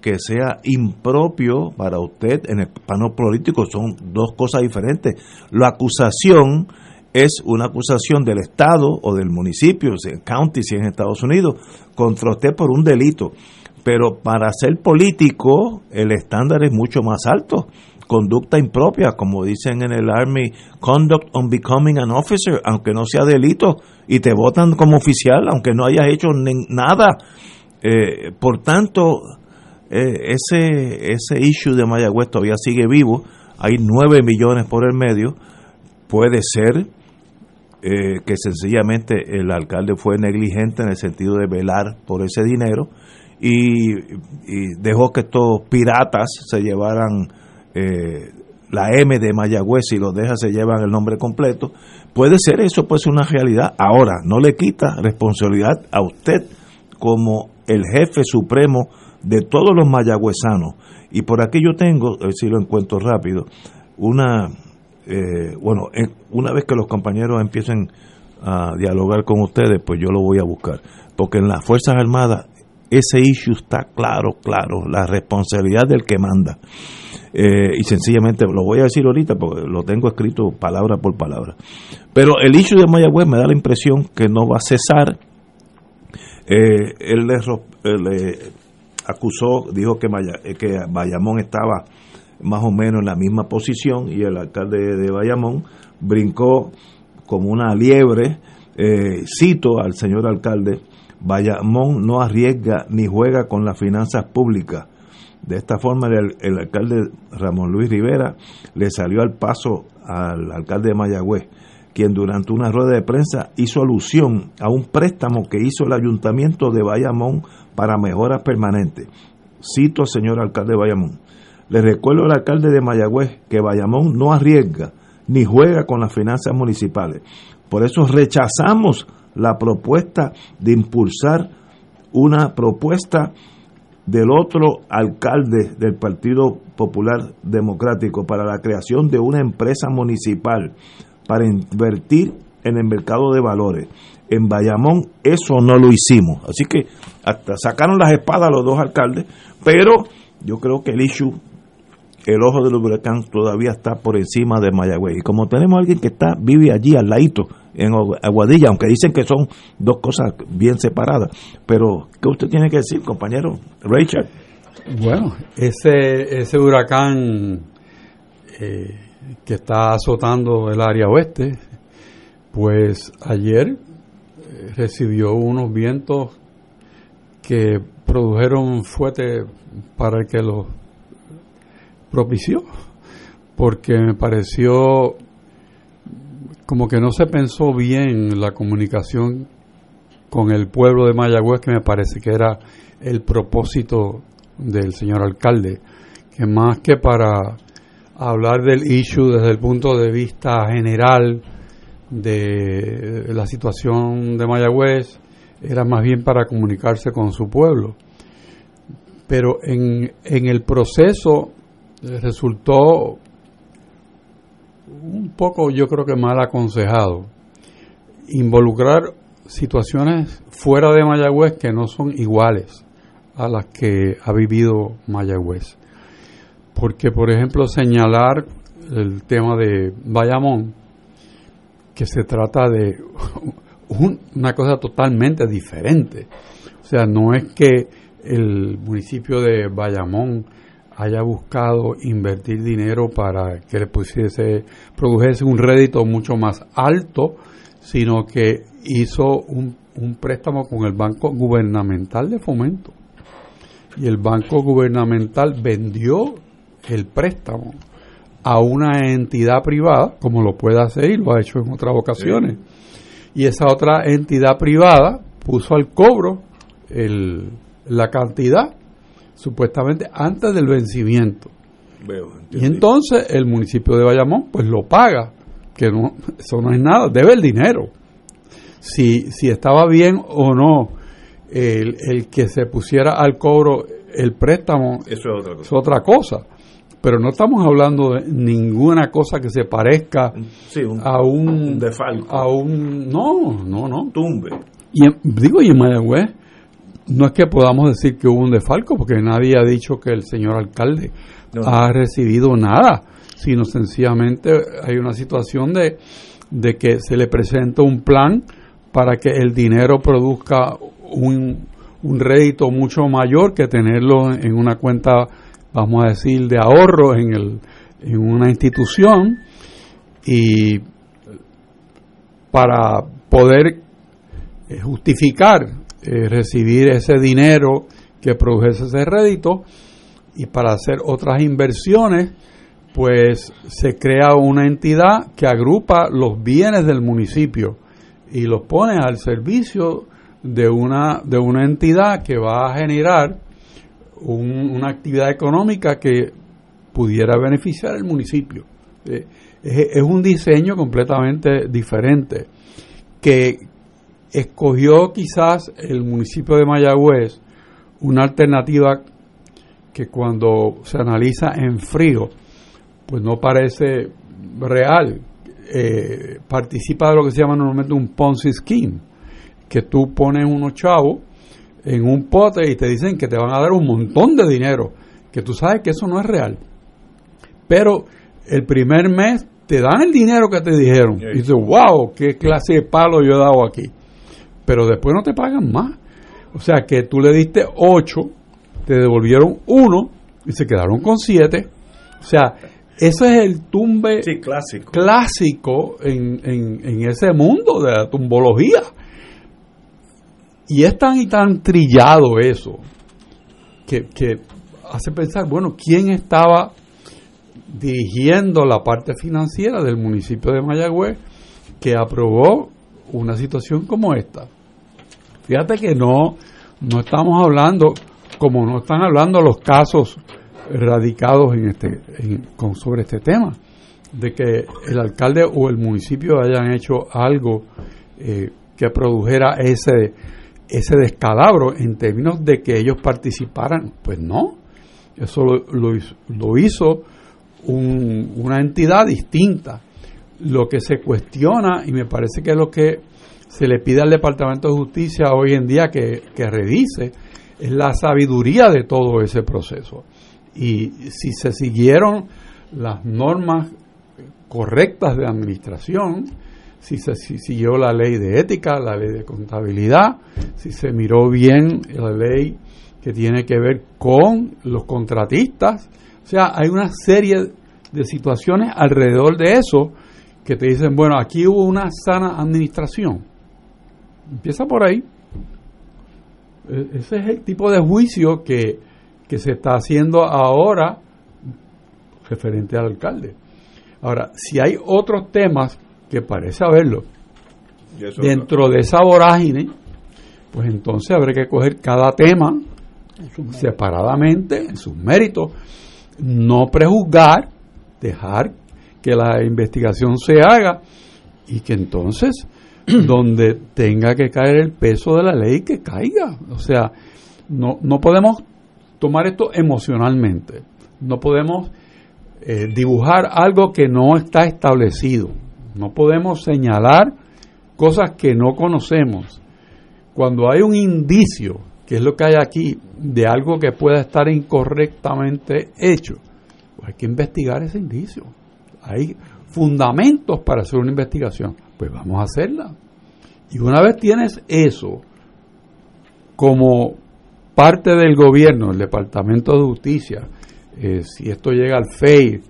que sea impropio para usted en el plano político, son dos cosas diferentes. La acusación es una acusación del Estado o del municipio, si county, si en Estados Unidos, contra usted por un delito. Pero para ser político, el estándar es mucho más alto. Conducta impropia, como dicen en el Army, conduct on becoming an officer, aunque no sea delito, y te votan como oficial aunque no hayas hecho nada. Eh, por tanto, eh, ese, ese issue de Mayagüez todavía sigue vivo, hay nueve millones por el medio, puede ser eh, que sencillamente el alcalde fue negligente en el sentido de velar por ese dinero y, dejó que estos piratas se llevaran la M de Mayagüez, y los deja se llevan el nombre completo, Puede ser eso, puede ser una realidad. Ahora, no le quita responsabilidad a usted como el jefe supremo de todos los mayagüezanos. Y por aquí yo tengo, a ver si lo encuentro rápido, una, eh, bueno, una vez que los compañeros empiecen a dialogar con ustedes, pues yo lo voy a buscar. Porque en las Fuerzas Armadas ese issue está claro, claro, la responsabilidad del que manda. Eh, y sencillamente lo voy a decir ahorita porque lo tengo escrito palabra por palabra. Pero el issue de Mayagüez me da la impresión que no va a cesar. Eh, él, le, acusó, dijo que, eh, que Bayamón estaba más o menos en la misma posición y el alcalde de Bayamón brincó como una liebre. cito al señor alcalde, Bayamón no arriesga ni juega con las finanzas públicas. De esta forma, el, alcalde Ramón Luis Rivera le salió al paso al alcalde de Mayagüez, quien durante una rueda de prensa hizo alusión a un préstamo que hizo el ayuntamiento de Bayamón para mejoras permanentes. Cito señor alcalde de Bayamón. Le recuerdo al alcalde de Mayagüez que Bayamón no arriesga ni juega con las finanzas municipales. Por eso rechazamos la propuesta de impulsar una propuesta del otro alcalde del Partido Popular Democrático para la creación de una empresa municipal para invertir en el mercado de valores. En Bayamón eso no lo hicimos. Así que hasta sacaron las espadas los dos alcaldes, pero yo creo que el issue, el ojo del huracán todavía está por encima de Mayagüez. Y como tenemos a alguien que está vive allí al ladito, en Aguadilla, aunque dicen que son dos cosas bien separadas. Pero, ¿qué usted tiene que decir, compañero Rachel? Bueno, ese, ese huracán eh, que está azotando el área oeste, pues ayer eh, recibió unos vientos que produjeron fuerte para que lo propició, porque me pareció como que no se pensó bien la comunicación con el pueblo de Mayagüez, que me parece que era el propósito del señor alcalde, que más que para hablar del issue desde el punto de vista general de la situación de Mayagüez, era más bien para comunicarse con su pueblo. Pero en, en el proceso resultó un poco, yo creo que mal aconsejado, involucrar situaciones fuera de Mayagüez que no son iguales a las que ha vivido Mayagüez. Porque, por ejemplo, señalar el tema de Bayamón, que se trata de una cosa totalmente diferente. O sea, no es que el municipio de Bayamón haya buscado invertir dinero para que le pusiese, produjese un rédito mucho más alto, sino que hizo un, un préstamo con el Banco Gubernamental de Fomento. Y el Banco Gubernamental vendió el préstamo a una entidad privada, como lo puede hacer y lo ha hecho en otras ocasiones. Y esa otra entidad privada puso al cobro el, la cantidad supuestamente antes del vencimiento. y entonces el municipio de Bayamón pues lo paga, que no, eso no es nada, debe el dinero. Si, si estaba bien o no el, el que se pusiera al cobro el préstamo, eso es otra cosa. Es otra cosa pero no estamos hablando de ninguna cosa que se parezca a un, defalco. A un, no, no, no. Tumbe. Y digo, y en Mayagüez no es que podamos decir que hubo un defalco, porque nadie ha dicho que el señor alcalde ha recibido nada, sino sencillamente hay una situación de, de que se le presenta un plan para que el dinero produzca un, un rédito mucho mayor que tenerlo en una cuenta vamos a decir, de ahorro en, el, en una institución. Y para poder eh, justificar eh, recibir ese dinero que produjese ese rédito y para hacer otras inversiones, pues se crea una entidad que agrupa los bienes del municipio y los pone al servicio de una, de una entidad que va a generar una actividad económica que pudiera beneficiar al municipio. Eh, es, un diseño completamente diferente que escogió quizás el municipio de Mayagüez una alternativa que cuando se analiza en frío, pues no parece real. Eh, participa de lo que se llama normalmente un Ponzi Scheme, que tú pones unos chavos en un pote y te dicen que te van a dar un montón de dinero, que tú sabes que eso no es real. Pero el primer mes te dan el dinero que te dijeron. Y dices, wow, qué clase de palo yo he dado aquí. Pero después no te pagan más. O sea que tú le diste 8, te devolvieron 1 y se quedaron con 7. O sea, ese es el tumbe clásico, clásico en, en, en ese mundo de la tumbología. Y es tan y tan trillado eso que, hace pensar, bueno, ¿quién estaba dirigiendo la parte financiera del municipio de Mayagüez que aprobó una situación como esta? Fíjate que no, no estamos hablando, como no están hablando los casos radicados en este, con, sobre este tema, de que el alcalde o el municipio hayan hecho algo eh, que produjera ese ese descalabro en términos de que ellos participaran. Pues no, eso lo, hizo, una entidad distinta. Lo que se cuestiona, y me parece que es lo que se le pide al Departamento de Justicia hoy en día que, que revise, es la sabiduría de todo ese proceso. Y si se siguieron las normas correctas de administración, si se siguió la ley de ética, la ley de contabilidad, si se miró bien la ley que tiene que ver con los contratistas. O sea, hay una serie de situaciones alrededor de eso que te dicen, bueno, aquí hubo una sana administración. Empieza por ahí. E-, ese es el tipo de juicio que, que se está haciendo ahora referente al alcalde. Ahora, si hay otros temas que parece haberlo, dentro de esa vorágine, pues entonces habrá que coger cada tema separadamente, en sus méritos, no prejuzgar, dejar que la investigación se haga y que entonces donde tenga que caer el peso de la ley que caiga. O sea, no, no podemos tomar esto emocionalmente, no podemos eh, dibujar algo que no está establecido, no podemos señalar cosas que no conocemos. Cuando hay un indicio, que es lo que hay aquí, de algo que pueda estar incorrectamente hecho, pues hay que investigar ese indicio. Hay fundamentos para hacer una investigación, pues vamos a hacerla. Y una vez tienes eso como parte del gobierno, el Departamento de Justicia, eh, si esto llega al FEI,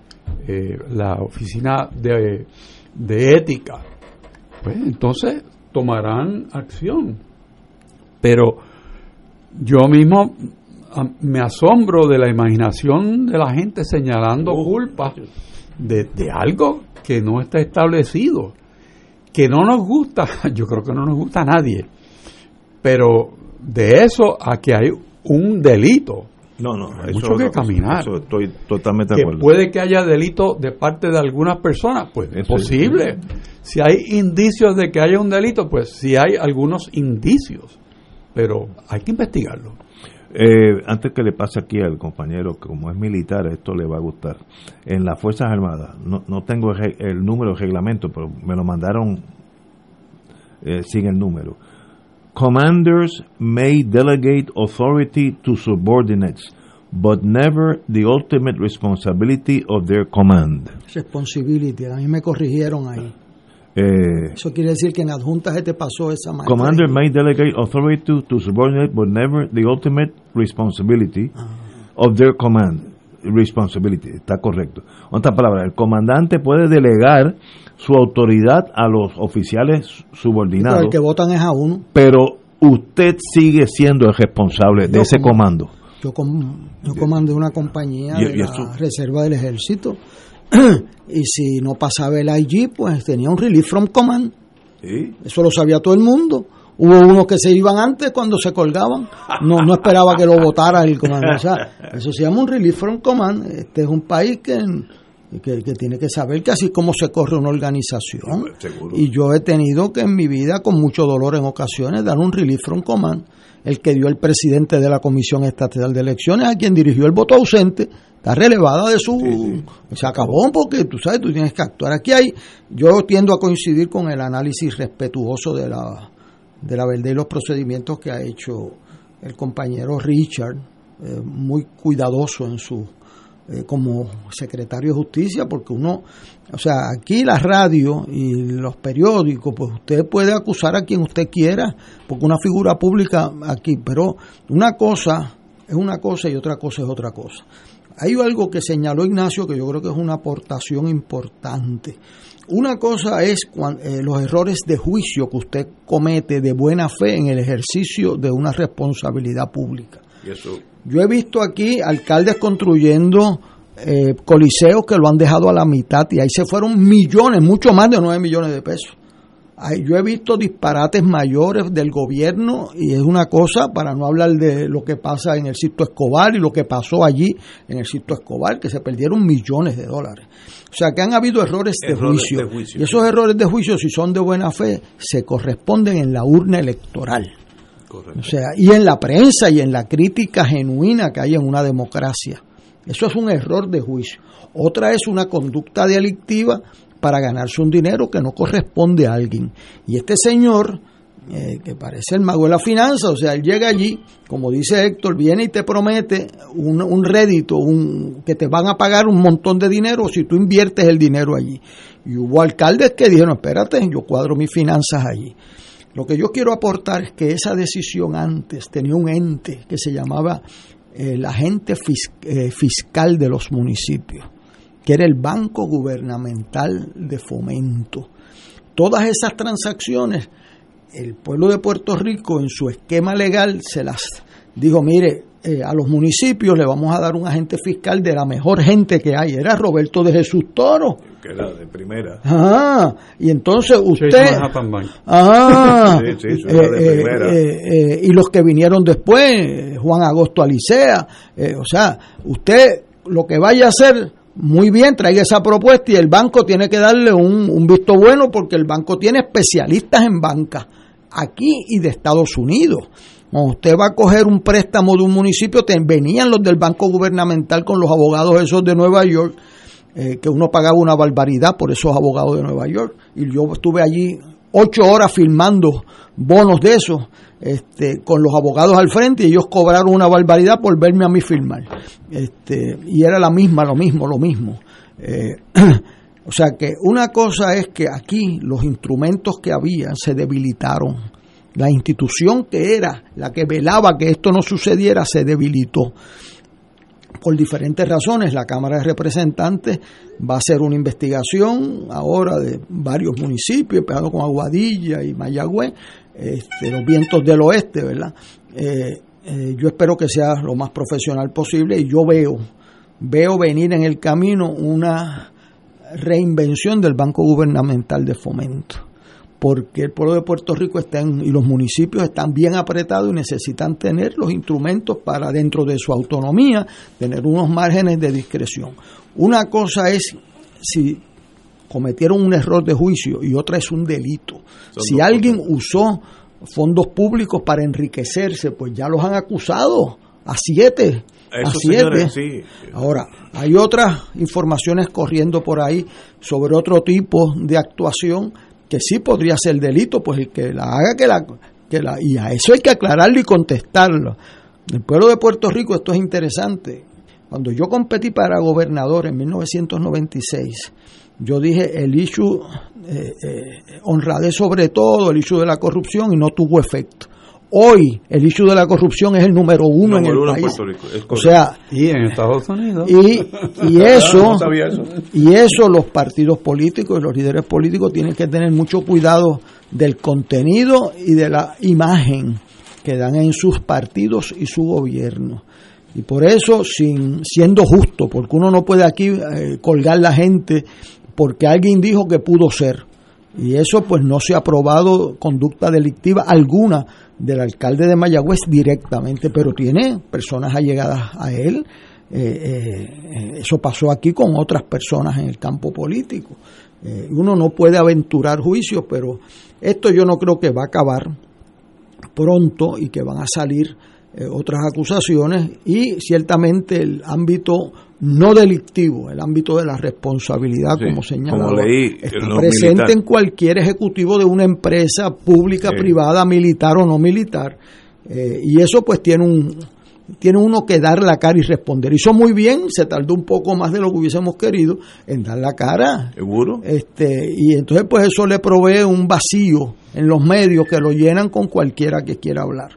eh, la Oficina de, de Ética, pues entonces tomarán acción. Pero yo mismo me asombro de la imaginación de la gente señalando culpas de, de, algo que no está establecido, que no nos gusta, yo creo que no nos gusta a nadie, pero de eso a que hay un delito, no, no, hay mucho que caminar. Eso estoy totalmente que de acuerdo. puede que haya delito de parte de algunas personas, pues es posible. Si hay indicios de que haya un delito, pues si hay algunos indicios, pero hay que investigarlo. Eh, antes que le pase aquí al compañero, que como es militar, esto le va a gustar. En las Fuerzas Armadas, no, no tengo el, el número de reglamento, pero me lo mandaron eh, sin el número. Commanders may delegate authority to subordinates, but never the ultimate responsibility of their command. Responsibility, a mí me corrigieron ahí. Eh, Eso quiere decir que en adjuntas se te pasó esa manera. Commander may delegate authority to, to subordinate, but never the ultimate responsibility of their command. Responsibility, está correcto. En otras palabras, el comandante puede delegar su autoridad a los oficiales Pero subordinados, el que votan es a uno. pero usted sigue siendo el responsable de ese como- comando. Yo, com- yo comandé una compañía de la Reserva del Ejército y si no pasaba el IG, pues tenía un relief from command. Eso lo sabía todo el mundo. Hubo unos que se iban antes cuando se colgaban. No, no esperaba que lo votara el comandante. O sea, eso se llama un relief from command. Este es un país que, que, que tiene que saber que así como se corre una organización. Y yo he tenido que en mi vida, con mucho dolor en ocasiones, dar un relief from command. El que dio el presidente de la Comisión Estatal de Elecciones, a quien dirigió el voto ausente, está relevada de su... Se acabó porque tú sabes, tú tienes que actuar. Aquí hay, yo tiendo a coincidir con el análisis respetuoso de la, de la verdad y los procedimientos que ha hecho el compañero Richard, eh, muy cuidadoso en su eh, como secretario de justicia, porque uno, o sea, aquí la radio y los periódicos, pues usted puede acusar a quien usted quiera, porque una figura pública aquí, pero una cosa es una cosa y otra cosa es otra cosa. Hay algo que señaló Ignacio que yo creo que es una aportación importante. Una cosa es cuan- eh, los errores de juicio que usted comete de buena fe en el ejercicio de una responsabilidad pública. Yo he visto aquí alcaldes construyendo eh, coliseos que lo han dejado a la mitad y ahí se fueron millones, mucho más de 9 millones de pesos. Yo he visto disparates mayores del gobierno y es una cosa, para no hablar de lo que pasa en el sitio Escobar y lo que pasó allí en el sitio Escobar, que se perdieron millones de dólares. O sea que han habido errores de, Errores juicio, de juicio, Y esos errores de juicio, si son de buena fe, se corresponden en la urna electoral. O sea, y en la prensa y en la crítica genuina que hay en una democracia. Eso es un error de juicio. Otra es una conducta delictiva para ganarse un dinero que no corresponde a alguien. Y este señor, eh, que parece el mago de la finanza, o sea, él llega allí, como dice Héctor, viene y te promete un, un rédito, un, que te van a pagar un montón de dinero si tú inviertes el dinero allí. Y hubo alcaldes que dijeron, espérate, yo cuadro mis finanzas allí. Lo que yo quiero aportar es que esa decisión antes tenía un ente que se llamaba eh, el agente eh, fiscal de los municipios, que era el Banco Gubernamental de Fomento. Todas esas transacciones, el pueblo de Puerto Rico en su esquema legal se las dijo, mire, eh, a los municipios le vamos a dar un agente fiscal de la mejor gente que hay. Era Roberto de Jesús Toro. Que era de primera. Ah, y entonces usted... Ah, Sí, sí, eso eh, era de eh, primera. eh, eh, y los que vinieron después, eh, Juan Agosto Alicea, eh, o sea, usted lo que vaya a hacer, muy bien, traiga esa propuesta y el banco tiene que darle un, un visto bueno porque el banco tiene especialistas en banca, aquí y de Estados Unidos. Cuando usted va a coger un préstamo de un municipio, te, venían los del banco gubernamental con los abogados esos de Nueva York, eh, que uno pagaba una barbaridad por esos abogados de Nueva York. Y yo estuve allí ocho horas filmando bonos de esos, este, con los abogados al frente, y ellos cobraron una barbaridad por verme a mí filmar. Este, y era la misma, lo mismo, lo mismo. Eh, o sea que una cosa es que aquí los instrumentos que había se debilitaron. La institución que era la que velaba que esto no sucediera se debilitó por diferentes razones. La Cámara de Representantes va a hacer una investigación ahora de varios municipios, empezando con Aguadilla y Mayagüez, este, los vientos del oeste, ¿verdad? Eh, eh, yo espero que sea lo más profesional posible y yo veo, veo venir en el camino una reinvención del Banco Gubernamental de Fomento porque el pueblo de Puerto Rico está en, y los municipios están bien apretados y necesitan tener los instrumentos para dentro de su autonomía tener unos márgenes de discreción. Una cosa es si cometieron un error de juicio y otra es un delito. Son si alguien usó fondos públicos para enriquecerse, pues ya los han acusado a siete. Sí. Ahora, hay otras informaciones corriendo por ahí sobre otro tipo de actuación que sí podría ser delito, pues el que la haga, que la, que la... Y a eso hay que aclararlo y contestarlo. El pueblo de Puerto Rico, esto es interesante. Cuando yo competí para gobernador en 1996, yo dije el issue, eh, eh, honradez sobre todo, el issue de la corrupción y no tuvo efecto. Hoy el issue de la corrupción es el número uno en el uno en país. Puerto Rico, es o sea, Y en Estados Unidos. y, y eso, No sabía eso. y eso los partidos políticos y los líderes políticos tienen que tener mucho cuidado del contenido y de la imagen que dan en sus partidos y su gobierno. Y por eso, sin siendo justo, porque uno no puede aquí eh, colgar la gente porque alguien dijo que pudo ser. Y eso pues no se ha probado conducta delictiva alguna del alcalde de Mayagüez directamente, pero tiene personas allegadas a él. Eh, eh, eso pasó aquí con otras personas en el campo político. Eh, uno no puede aventurar juicios, pero esto yo no creo que va a acabar pronto y que van a salir eh, otras acusaciones y ciertamente el ámbito no delictivo, el ámbito de la responsabilidad, Sí, como señalaba, como leí, está presente militar. en cualquier ejecutivo de una empresa pública, Sí. privada, militar o no militar. Eh, y eso pues tiene un tiene uno que dar la cara y responder. Hizo muy bien, se tardó un poco más de lo que hubiésemos querido en dar la cara. ¿Seguro? Este, y entonces pues eso le provee un vacío en los medios que lo llenan con cualquiera que quiera hablar.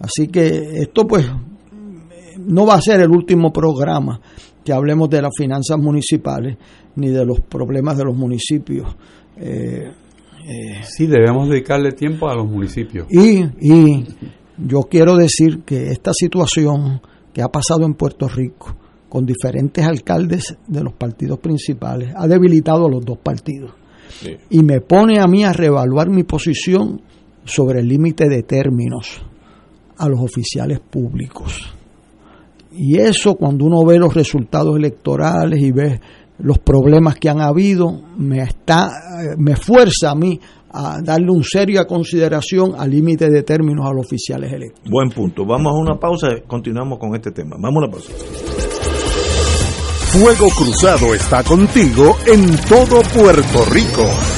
Así que esto pues no va a ser el último programa que hablemos de las finanzas municipales ni de los problemas de los municipios. Eh, eh, Sí, debemos dedicarle tiempo a los municipios. y, y yo quiero decir que esta situación que ha pasado en Puerto Rico con diferentes alcaldes de los partidos principales ha debilitado a los dos partidos Sí. y me pone a mí a reevaluar mi posición sobre el límite de términos a los oficiales públicos. Y eso cuando uno ve los resultados electorales y ve los problemas que han habido, me está eh, me fuerza a mí a darle un seria consideración al límite de términos a los oficiales electos. Buen punto. Vamos a una pausa, continuamos con este tema. Vamos a una pausa. Fuego Cruzado está contigo en todo Puerto Rico.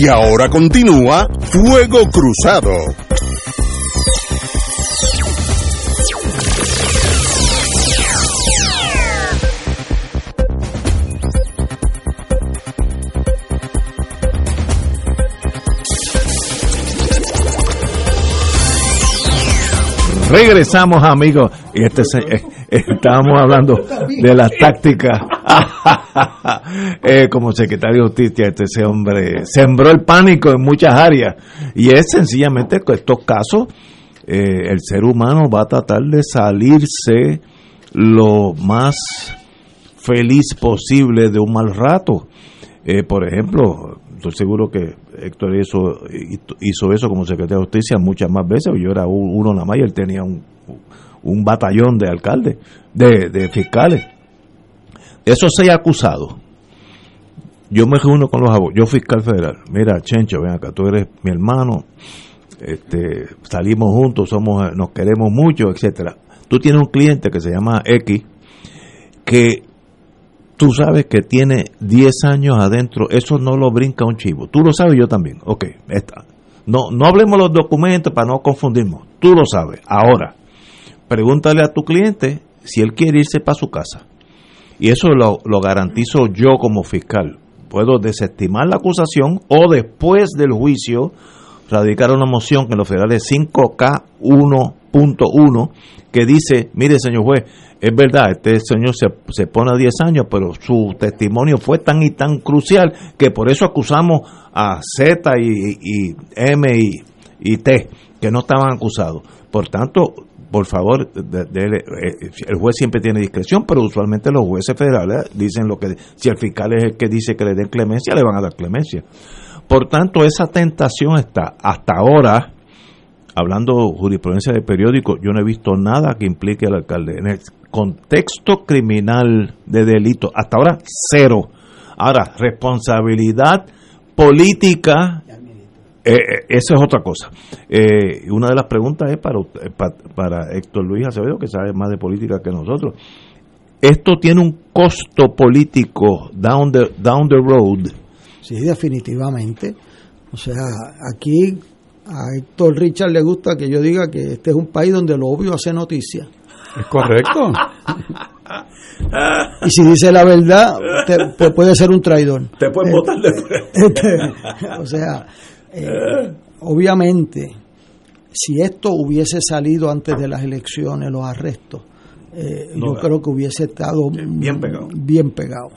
Y ahora continúa Fuego Cruzado. Regresamos, amigos. Y este eh, estábamos hablando de las tácticas. Eh, como secretario de Justicia, este ese hombre sembró el pánico en muchas áreas. Y es sencillamente que estos casos, eh, el ser humano va a tratar de salirse lo más feliz posible de un mal rato. Eh, por ejemplo, estoy seguro que Héctor hizo, hizo eso como secretario de justicia muchas más veces. Yo era un- uno nada más él tenía un, un batallón de alcaldes, de, de fiscales. Esos seis acusados, yo me reúno con los abogados, yo fiscal federal. Mira, Chencho, ven acá, tú eres mi hermano, este, salimos juntos, somos, nos queremos mucho, etcétera. Tú tienes un cliente que se llama X, que tú sabes que tiene 10 años adentro, eso no lo brinca un chivo. Tú lo sabes, yo también. Ok, está. No, no hablemos los documentos para no confundirnos. Tú lo sabes. Ahora, pregúntale a tu cliente si él quiere irse para su casa. Y eso lo, lo garantizo yo como fiscal. Puedo desestimar la acusación o después del juicio radicar una moción que en los federales 5K1.1 que dice, mire señor juez, es verdad, este señor se, se pone a 10 años, pero su testimonio fue tan y tan crucial que por eso acusamos a Z y, M y T, que no estaban acusados. Por tanto, por favor, eh, el juez siempre tiene discreción, pero usualmente los jueces federales dicen lo que, si el fiscal es el que dice que le den clemencia, le van a dar clemencia. Por tanto, esa tentación está. Hasta ahora, hablando jurisprudencia de periódico, yo no he visto nada que implique al alcalde. En el contexto criminal de delito, hasta ahora, cero. Ahora, responsabilidad política, eh, eh, eso es otra cosa. Eh, una de las preguntas es para, usted- pa- para Héctor Luis Acevedo, que sabe más de política que nosotros. Esto tiene un costo político down the, down the road. Sí, definitivamente. O sea, aquí a Héctor Richard le gusta que yo diga que este es un país donde lo obvio hace noticia. Es correcto. Y si dice la verdad, te- puede ser un traidor. Te pueden votar después. Este, o sea, eh, obviamente, si esto hubiese salido antes de las elecciones, los arrestos, eh, No, yo creo que hubiese estado bien pegado. bien pegado.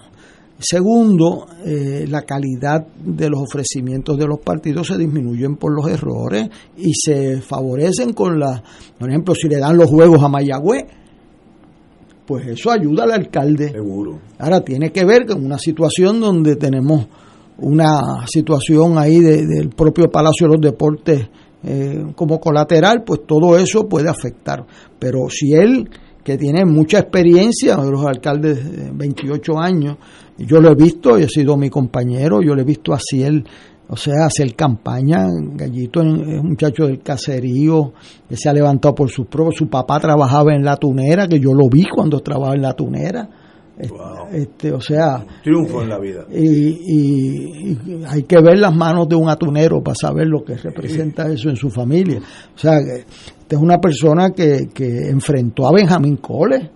Segundo, eh, la calidad de los ofrecimientos de los partidos se disminuyen por los errores y se favorecen con la, por ejemplo, si le dan los juegos a Mayagüez, pues eso ayuda al alcalde. Seguro. Ahora tiene que ver con una situación donde tenemos una situación ahí de- del propio Palacio de los Deportes eh, como colateral, pues todo eso puede afectar. Pero si él, que tiene mucha experiencia, de los alcaldes de 28 años, yo lo he visto, y he sido mi compañero, yo lo he visto así él O sea, hacer campaña, Gallito es un muchacho del caserío que se ha levantado por sus propios. Su papá trabajaba en la tunera, que yo lo vi cuando trabajaba en la tunera. Este, o sea, triunfo en la vida. Y, y, hay que ver las manos de un atunero para saber lo que representa eso en su familia. O sea, que esta es una persona que, que enfrentó a Benjamín Cole.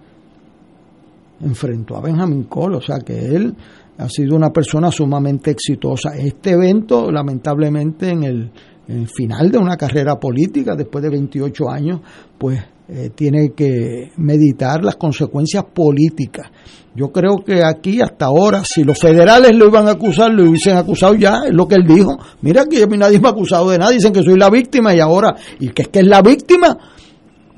Enfrentó a Benjamín Cole, o sea que él ha sido una persona sumamente exitosa. Este evento, lamentablemente, en el, en el final de una carrera política, después de 28 años, pues eh, tiene que meditar las consecuencias políticas. Yo creo que aquí hasta ahora, si los federales lo iban a acusar, lo hubiesen acusado ya, es lo que él dijo. Mira que nadie me ha acusado de nada, dicen que soy la víctima y ahora, y que es que es la víctima,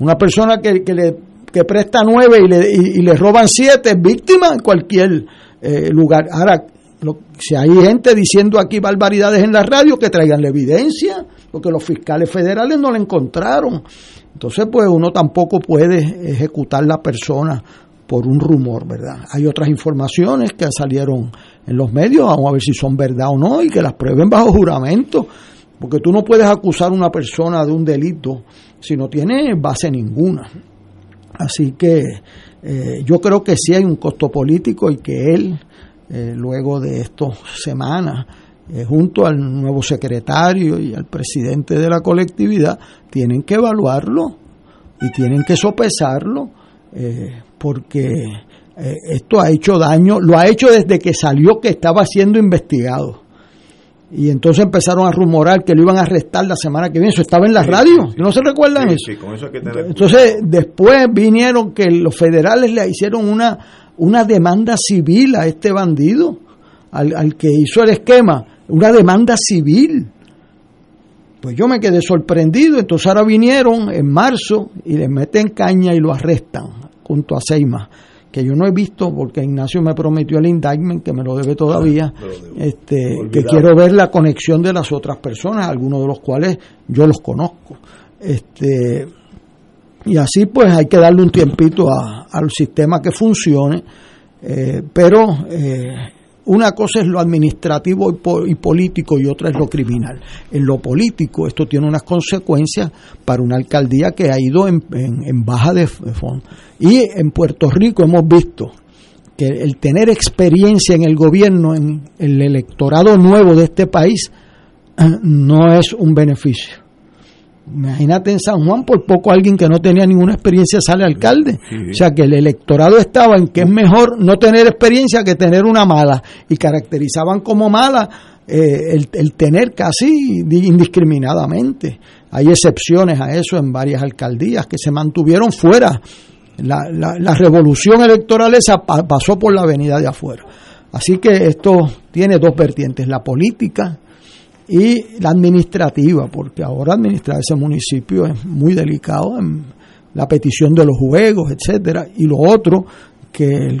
una persona que, que le que presta nueve y le, y, le roban siete, es víctima en cualquier eh, lugar. Ahora, lo, si hay gente diciendo aquí barbaridades en la radio, que traigan la evidencia, porque los fiscales federales no la encontraron. Entonces, pues uno tampoco puede ejecutar la persona por un rumor, ¿verdad? Hay otras informaciones que salieron en los medios, vamos a ver si son verdad o no, y que las prueben bajo juramento, porque tú no puedes acusar a una persona de un delito si no tiene base ninguna. Así que eh, yo creo que sí hay un costo político y que él, eh, luego de estas semanas, eh, junto al nuevo secretario y al presidente de la colectividad, tienen que evaluarlo y tienen que sopesarlo, eh, porque eh, esto ha hecho daño, lo ha hecho desde que salió que estaba siendo investigado. Y entonces empezaron a rumorar que lo iban a arrestar la semana que viene. Eso estaba en la radio. ¿No se recuerdan eso? entonces, después vinieron que los federales le hicieron una, una demanda civil a este bandido, al, al que hizo el esquema una demanda civil. Pues yo me quedé sorprendido, entonces ahora vinieron en marzo y le meten caña y lo arrestan junto a Seima, que yo no he visto porque Ignacio me prometió el indictment, que me lo debe todavía, ah, este, que quiero ver la conexión de las otras personas, algunos de los cuales yo los conozco. Este, y así pues hay que darle un tiempito al sistema que funcione, eh, pero eh, una cosa es lo administrativo y, político y otra es lo criminal. En lo político esto tiene unas consecuencias para una alcaldía que ha ido en, baja de fondo. Y en Puerto Rico hemos visto que el tener experiencia en el gobierno, en el electorado nuevo de este país, no es un beneficio. Imagínate en San Juan, por poco alguien que no tenía ninguna experiencia sale alcalde. O sea que el electorado estaba en que es mejor no tener experiencia que tener una mala. Y caracterizaban como mala eh, el, tener casi indiscriminadamente. Hay excepciones a eso en varias alcaldías que se mantuvieron fuera. La, la revolución electoral esa pasó por la avenida de afuera. Así que esto tiene dos vertientes, la política y la administrativa, porque ahora administrar ese municipio es muy delicado en la petición de los juegos, etcétera, y lo otro que,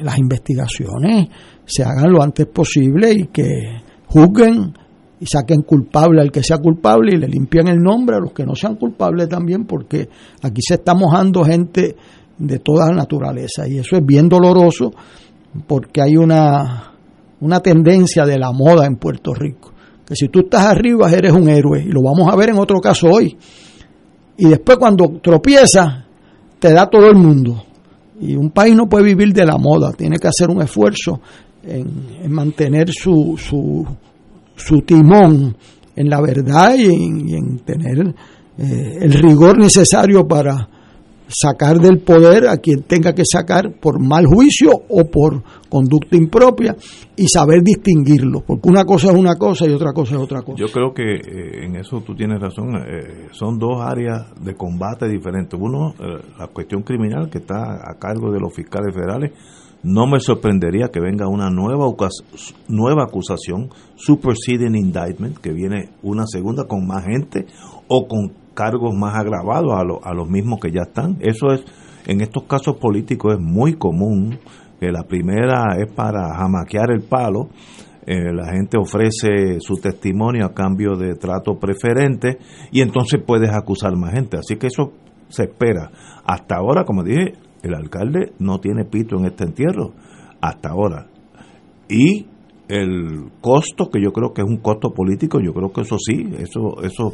las investigaciones se hagan lo antes posible y que juzguen y saquen culpable al que sea culpable y le limpian el nombre a los que no sean culpables también, porque aquí se está mojando gente de toda naturaleza. Y eso es bien doloroso porque hay una, una tendencia de la moda en Puerto Rico que si tú estás arriba eres un héroe, y lo vamos a ver en otro caso hoy. Y después cuando tropiezas, te da todo el mundo. Y un país no puede vivir de la moda, tiene que hacer un esfuerzo en, mantener su, su, su, timón en la verdad y en, tener eh, el rigor necesario para, sacar del poder a quien tenga que sacar por mal juicio o por conducta impropia y saber distinguirlo, porque una cosa es una cosa y otra cosa es otra cosa. Yo creo que eh, en eso tú tienes razón, eh, son dos áreas de combate diferentes. Uno, eh, la cuestión criminal que está a cargo de los fiscales federales, no me sorprendería que venga una nueva, nueva acusación, superseding indictment, que viene una segunda con más gente o con cargos más agravados a, a los mismos que ya están. Eso es, en estos casos políticos es muy común, que la primera es para jamaquear el palo, eh, la gente ofrece su testimonio a cambio de trato preferente y entonces puedes acusar más gente. Así que eso se espera. Hasta ahora, como dije, el alcalde no tiene pito en este entierro. Hasta ahora. Y el costo, que yo creo que es un costo político, yo creo que eso sí, eso, eso,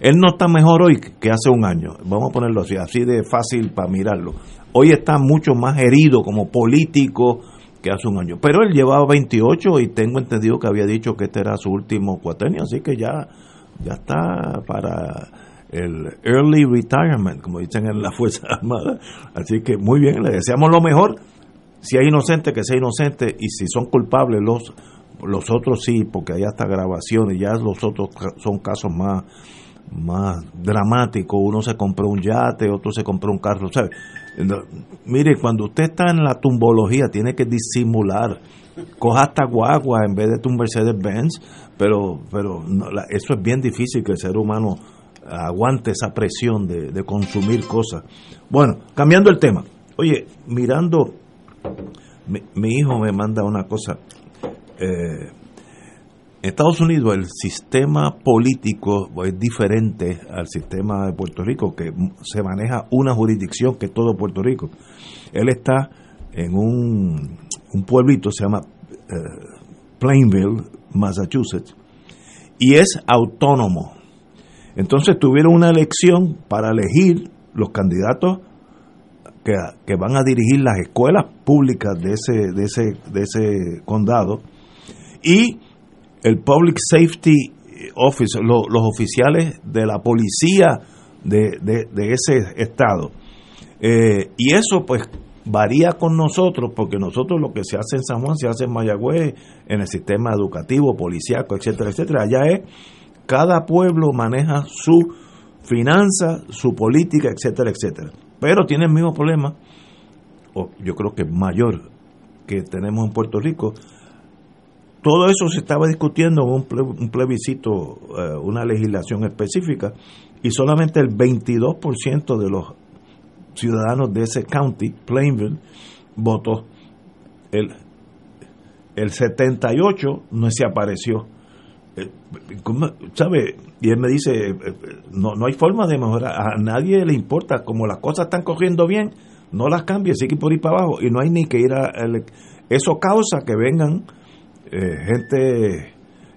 él no está mejor hoy que hace un año, vamos a ponerlo así, así de fácil para mirarlo. Hoy está mucho más herido como político que hace un año, pero él llevaba 28 y tengo entendido que había dicho que este era su último cuatrenio, así que ya, ya está para el early retirement, como dicen en la Fuerza Armada. Así que muy bien, le deseamos lo mejor. Si hay inocente, que sea inocente, y si son culpables, los, los otros sí, porque hay hasta grabaciones, ya los otros son casos más, más dramáticos. Uno se compró un yate, otro se compró un carro, ¿sabe? Mire, cuando usted está en la tumbología, tiene que disimular. Coja hasta guagua en vez de tu Mercedes Benz, pero, pero no, la- eso es bien difícil que el ser humano aguante esa presión de consumir cosas. Bueno, cambiando el tema. Oye, mirando, mi, hijo me manda una cosa. Eh, Estados Unidos el sistema político es diferente al sistema de Puerto Rico, que se maneja una jurisdicción que todo Puerto Rico. Él está en un, un pueblito, se llama eh, Plainville, Massachusetts, y es autónomo. Entonces tuvieron una elección para elegir los candidatos que, van a dirigir las escuelas públicas de ese, de ese, de ese condado y el Public Safety Office, lo- los oficiales de la policía de, de- ese estado. Eh, y eso pues varía con nosotros, porque nosotros lo que se hace en San Juan se hace en Mayagüez, en el sistema educativo, policiaco, etcétera, etcétera. Allá es, cada pueblo maneja su finanza, su política, etcétera, etcétera. Pero tiene el mismo problema, o yo creo que mayor, que tenemos en Puerto Rico. Todo eso se estaba discutiendo en un, ple- un plebiscito, eh, una legislación específica, y solamente el 22% de los ciudadanos de ese county, Plainville, votó. El, el 78 no se apareció. Eh. ¿Sabe? Y él me dice, eh, eh, no, no hay forma de mejorar, a nadie le importa, como las cosas están corriendo bien, no las cambie, sigue por ir para abajo, y no hay ni que ir a... ele- Eso causa que vengan gente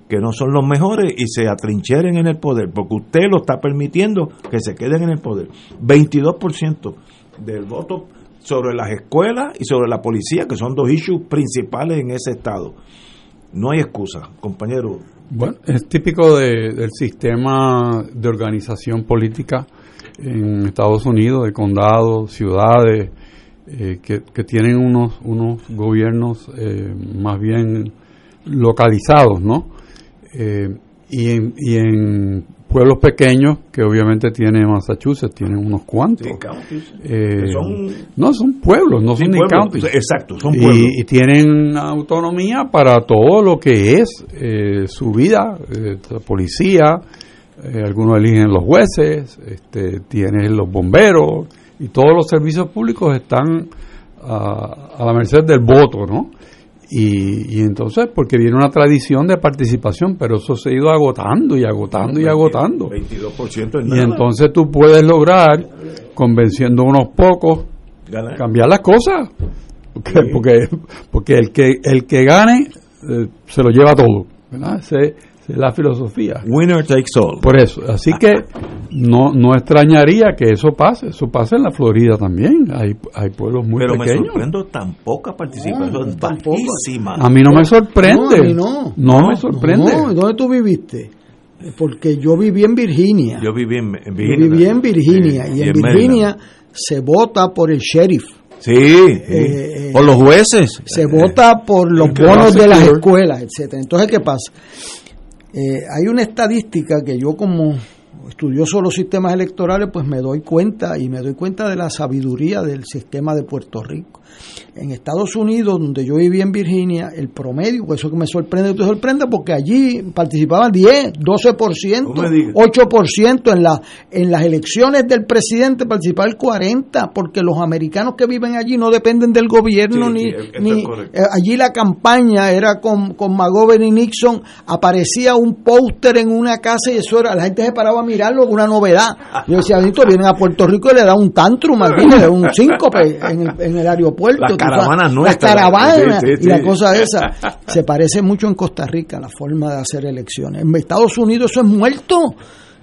que no son los mejores y se atrincheren en el poder, porque usted lo está permitiendo que se queden en el poder. 22% del voto sobre las escuelas y sobre la policía, que son dos issues principales en ese estado. No hay excusa, compañero. Bueno, es típico de- del sistema de organización política en Estados Unidos, de condados, ciudades, eh, que, tienen unos, unos gobiernos eh, más bien localizados, ¿no? Eh, y, en, y en pueblos pequeños, que obviamente tiene Massachusetts, tienen unos cuantos. Eh, son- no, son pueblos, no Sí, son ni counties. Exacto, son pueblos. Y, tienen autonomía para todo lo que es eh, su vida, eh, la policía, eh, algunos eligen los jueces, este, tienen los bomberos, y todos los servicios públicos están a, a la merced del voto, ¿no? Y, y entonces, porque viene una tradición de participación, pero eso se ha ido agotando y agotando y agotando. 22% es Y nada. entonces tú puedes lograr, convenciendo a unos pocos, Ganar. cambiar las cosas. Porque, porque, porque el que el que gane eh, se lo lleva todo. ¿verdad? Ese- la filosofía. Winner takes all. Por eso. Así que no, no extrañaría que eso pase. Eso pasa en la Florida también. Hay, hay pueblos muy Pero me pequeños. sorprendo tan poca participación, bajísima. A mí no me sorprende. No, a mí no. No me sorprende. No, ¿dónde tú viviste? Porque yo viví en Virginia. Yo viví en, Virginia. viví en Virginia. Sí, y en. Virginia se vota por el sheriff. Sí, sí. Eh, por los jueces. Se vota por los bonos de las escuelas, etcétera. Entonces, ¿qué pasa? Eh, hay una estadística que yo como estudioso de los sistemas electorales, pues me doy cuenta y me doy cuenta de la sabiduría del sistema de Puerto Rico. En Estados Unidos, donde yo vivía en Virginia, el promedio, eso que me sorprende, te sorprende porque allí participaban 10, 12%, No me digas. 8% en, la, en las elecciones del presidente participaba el 40%, porque los americanos que viven allí no dependen del gobierno Sí, ni, sí, eh, allí la campaña era con, con McGovern y Nixon, aparecía un póster en una casa y eso era, la gente se paraba a mirarlo, una novedad. Yo decía, "Adito, vienen a Puerto Rico y le da un tantrum aquí, le da un síncope en el, en el aeropuerto Las caravanas Las nuestras. caravanas Sí, sí, y la cosa esa. Se parece mucho en Costa Rica la forma de hacer elecciones. En Estados Unidos eso es muerto.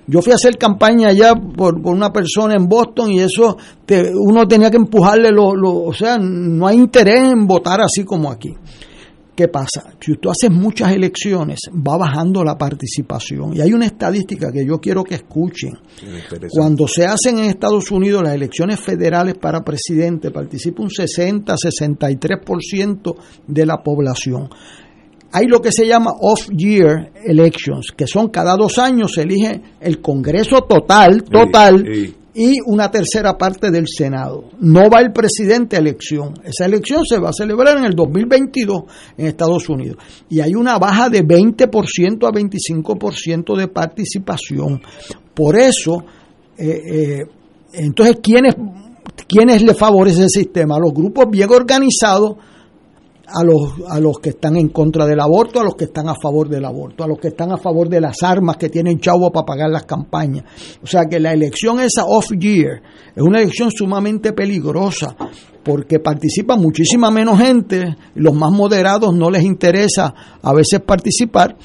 Yo fui a hacer campaña allá por, por una persona en Boston y eso te- uno tenía que empujarle lo, lo- o sea, no hay interés en votar así como aquí. ¿Qué pasa? Si tú haces muchas elecciones, va bajando la participación. Y hay una estadística que yo quiero que escuchen. Cuando se hacen en Estados Unidos las elecciones federales para presidente, participa un 60-63% de la población. Hay lo que se llama off-year elections, que son cada dos años se elige el Congreso total, total, Sí, y una tercera parte del Senado. No va el presidente a elección. Esa elección se va a celebrar en el 2022 en Estados Unidos. Y hay una baja de 20% a 25% de participación. Por eso, eh, eh, entonces, ¿quiénes, ¿quiénes le favorece el sistema? Los grupos bien organizados a los, a los que están en contra del aborto, a los que están a favor del aborto, a los que están a favor de las armas que tienen chavo para pagar las campañas. O sea que la elección esa off-year es una elección sumamente peligrosa porque participa muchísima menos gente, los más moderados no les interesa a veces participar,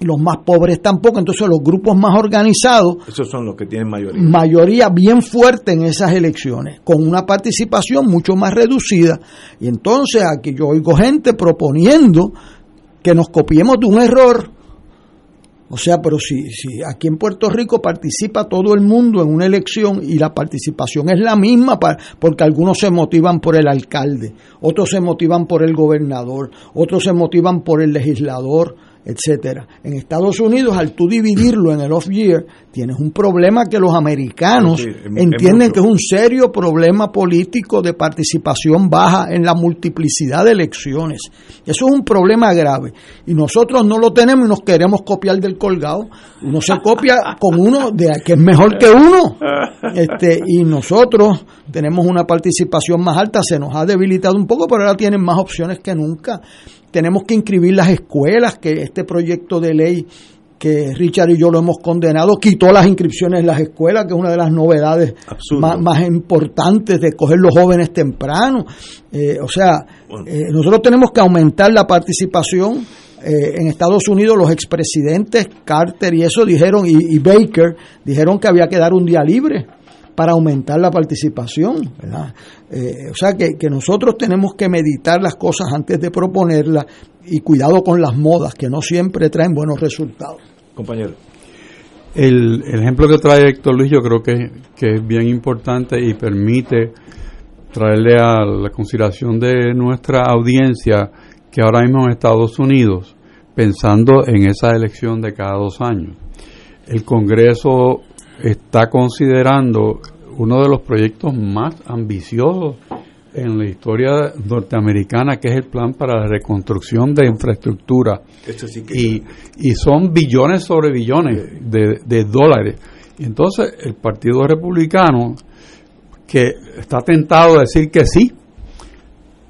los más pobres tampoco, entonces los grupos más organizados Esos son los que tienen mayoría. mayoría bien fuerte en esas elecciones, con una participación mucho más reducida. Y entonces aquí yo oigo gente proponiendo que nos copiemos de un error. O sea, pero si, si aquí en Puerto Rico participa todo el mundo en una elección y la participación es la misma, porque algunos se motivan por el alcalde, otros se motivan por el gobernador, otros se motivan por el legislador, etcétera. En Estados Unidos, al tú dividirlo en el off-year, tienes un problema que los americanos Sí, es- es entienden que es un serio problema político de participación baja en la multiplicidad de elecciones. Eso es un problema grave. Y nosotros no lo tenemos y nos queremos copiar del colgado. Uno se copia con uno de que es mejor que uno. Este, y nosotros tenemos una participación más alta, se nos ha debilitado un poco, pero ahora tienen más opciones que nunca. Tenemos que inscribir las escuelas, que este proyecto de ley que Richard y yo lo hemos condenado, quitó las inscripciones en las escuelas, que es una de las novedades más, más importantes de coger los jóvenes temprano. Eh, o sea, eh, nosotros tenemos que aumentar la participación. Eh, en Estados Unidos los expresidentes Carter y eso dijeron, y, y Baker dijeron que había que dar un día libre para aumentar la participación. Eh, o sea que, que nosotros tenemos que meditar las cosas antes de proponerlas y cuidado con las modas, que no siempre traen buenos resultados. Compañero. El, el ejemplo que trae Héctor Luis yo creo que, que es bien importante y permite traerle a la consideración de nuestra audiencia que ahora mismo en Estados Unidos, pensando en esa elección de cada dos años, el Congreso está considerando uno de los proyectos más ambiciosos en la historia norteamericana, que es el plan para la reconstrucción de infraestructura. Sí que y, y son billones sobre billones de, de dólares. Y entonces el Partido Republicano, que está tentado a decir que sí,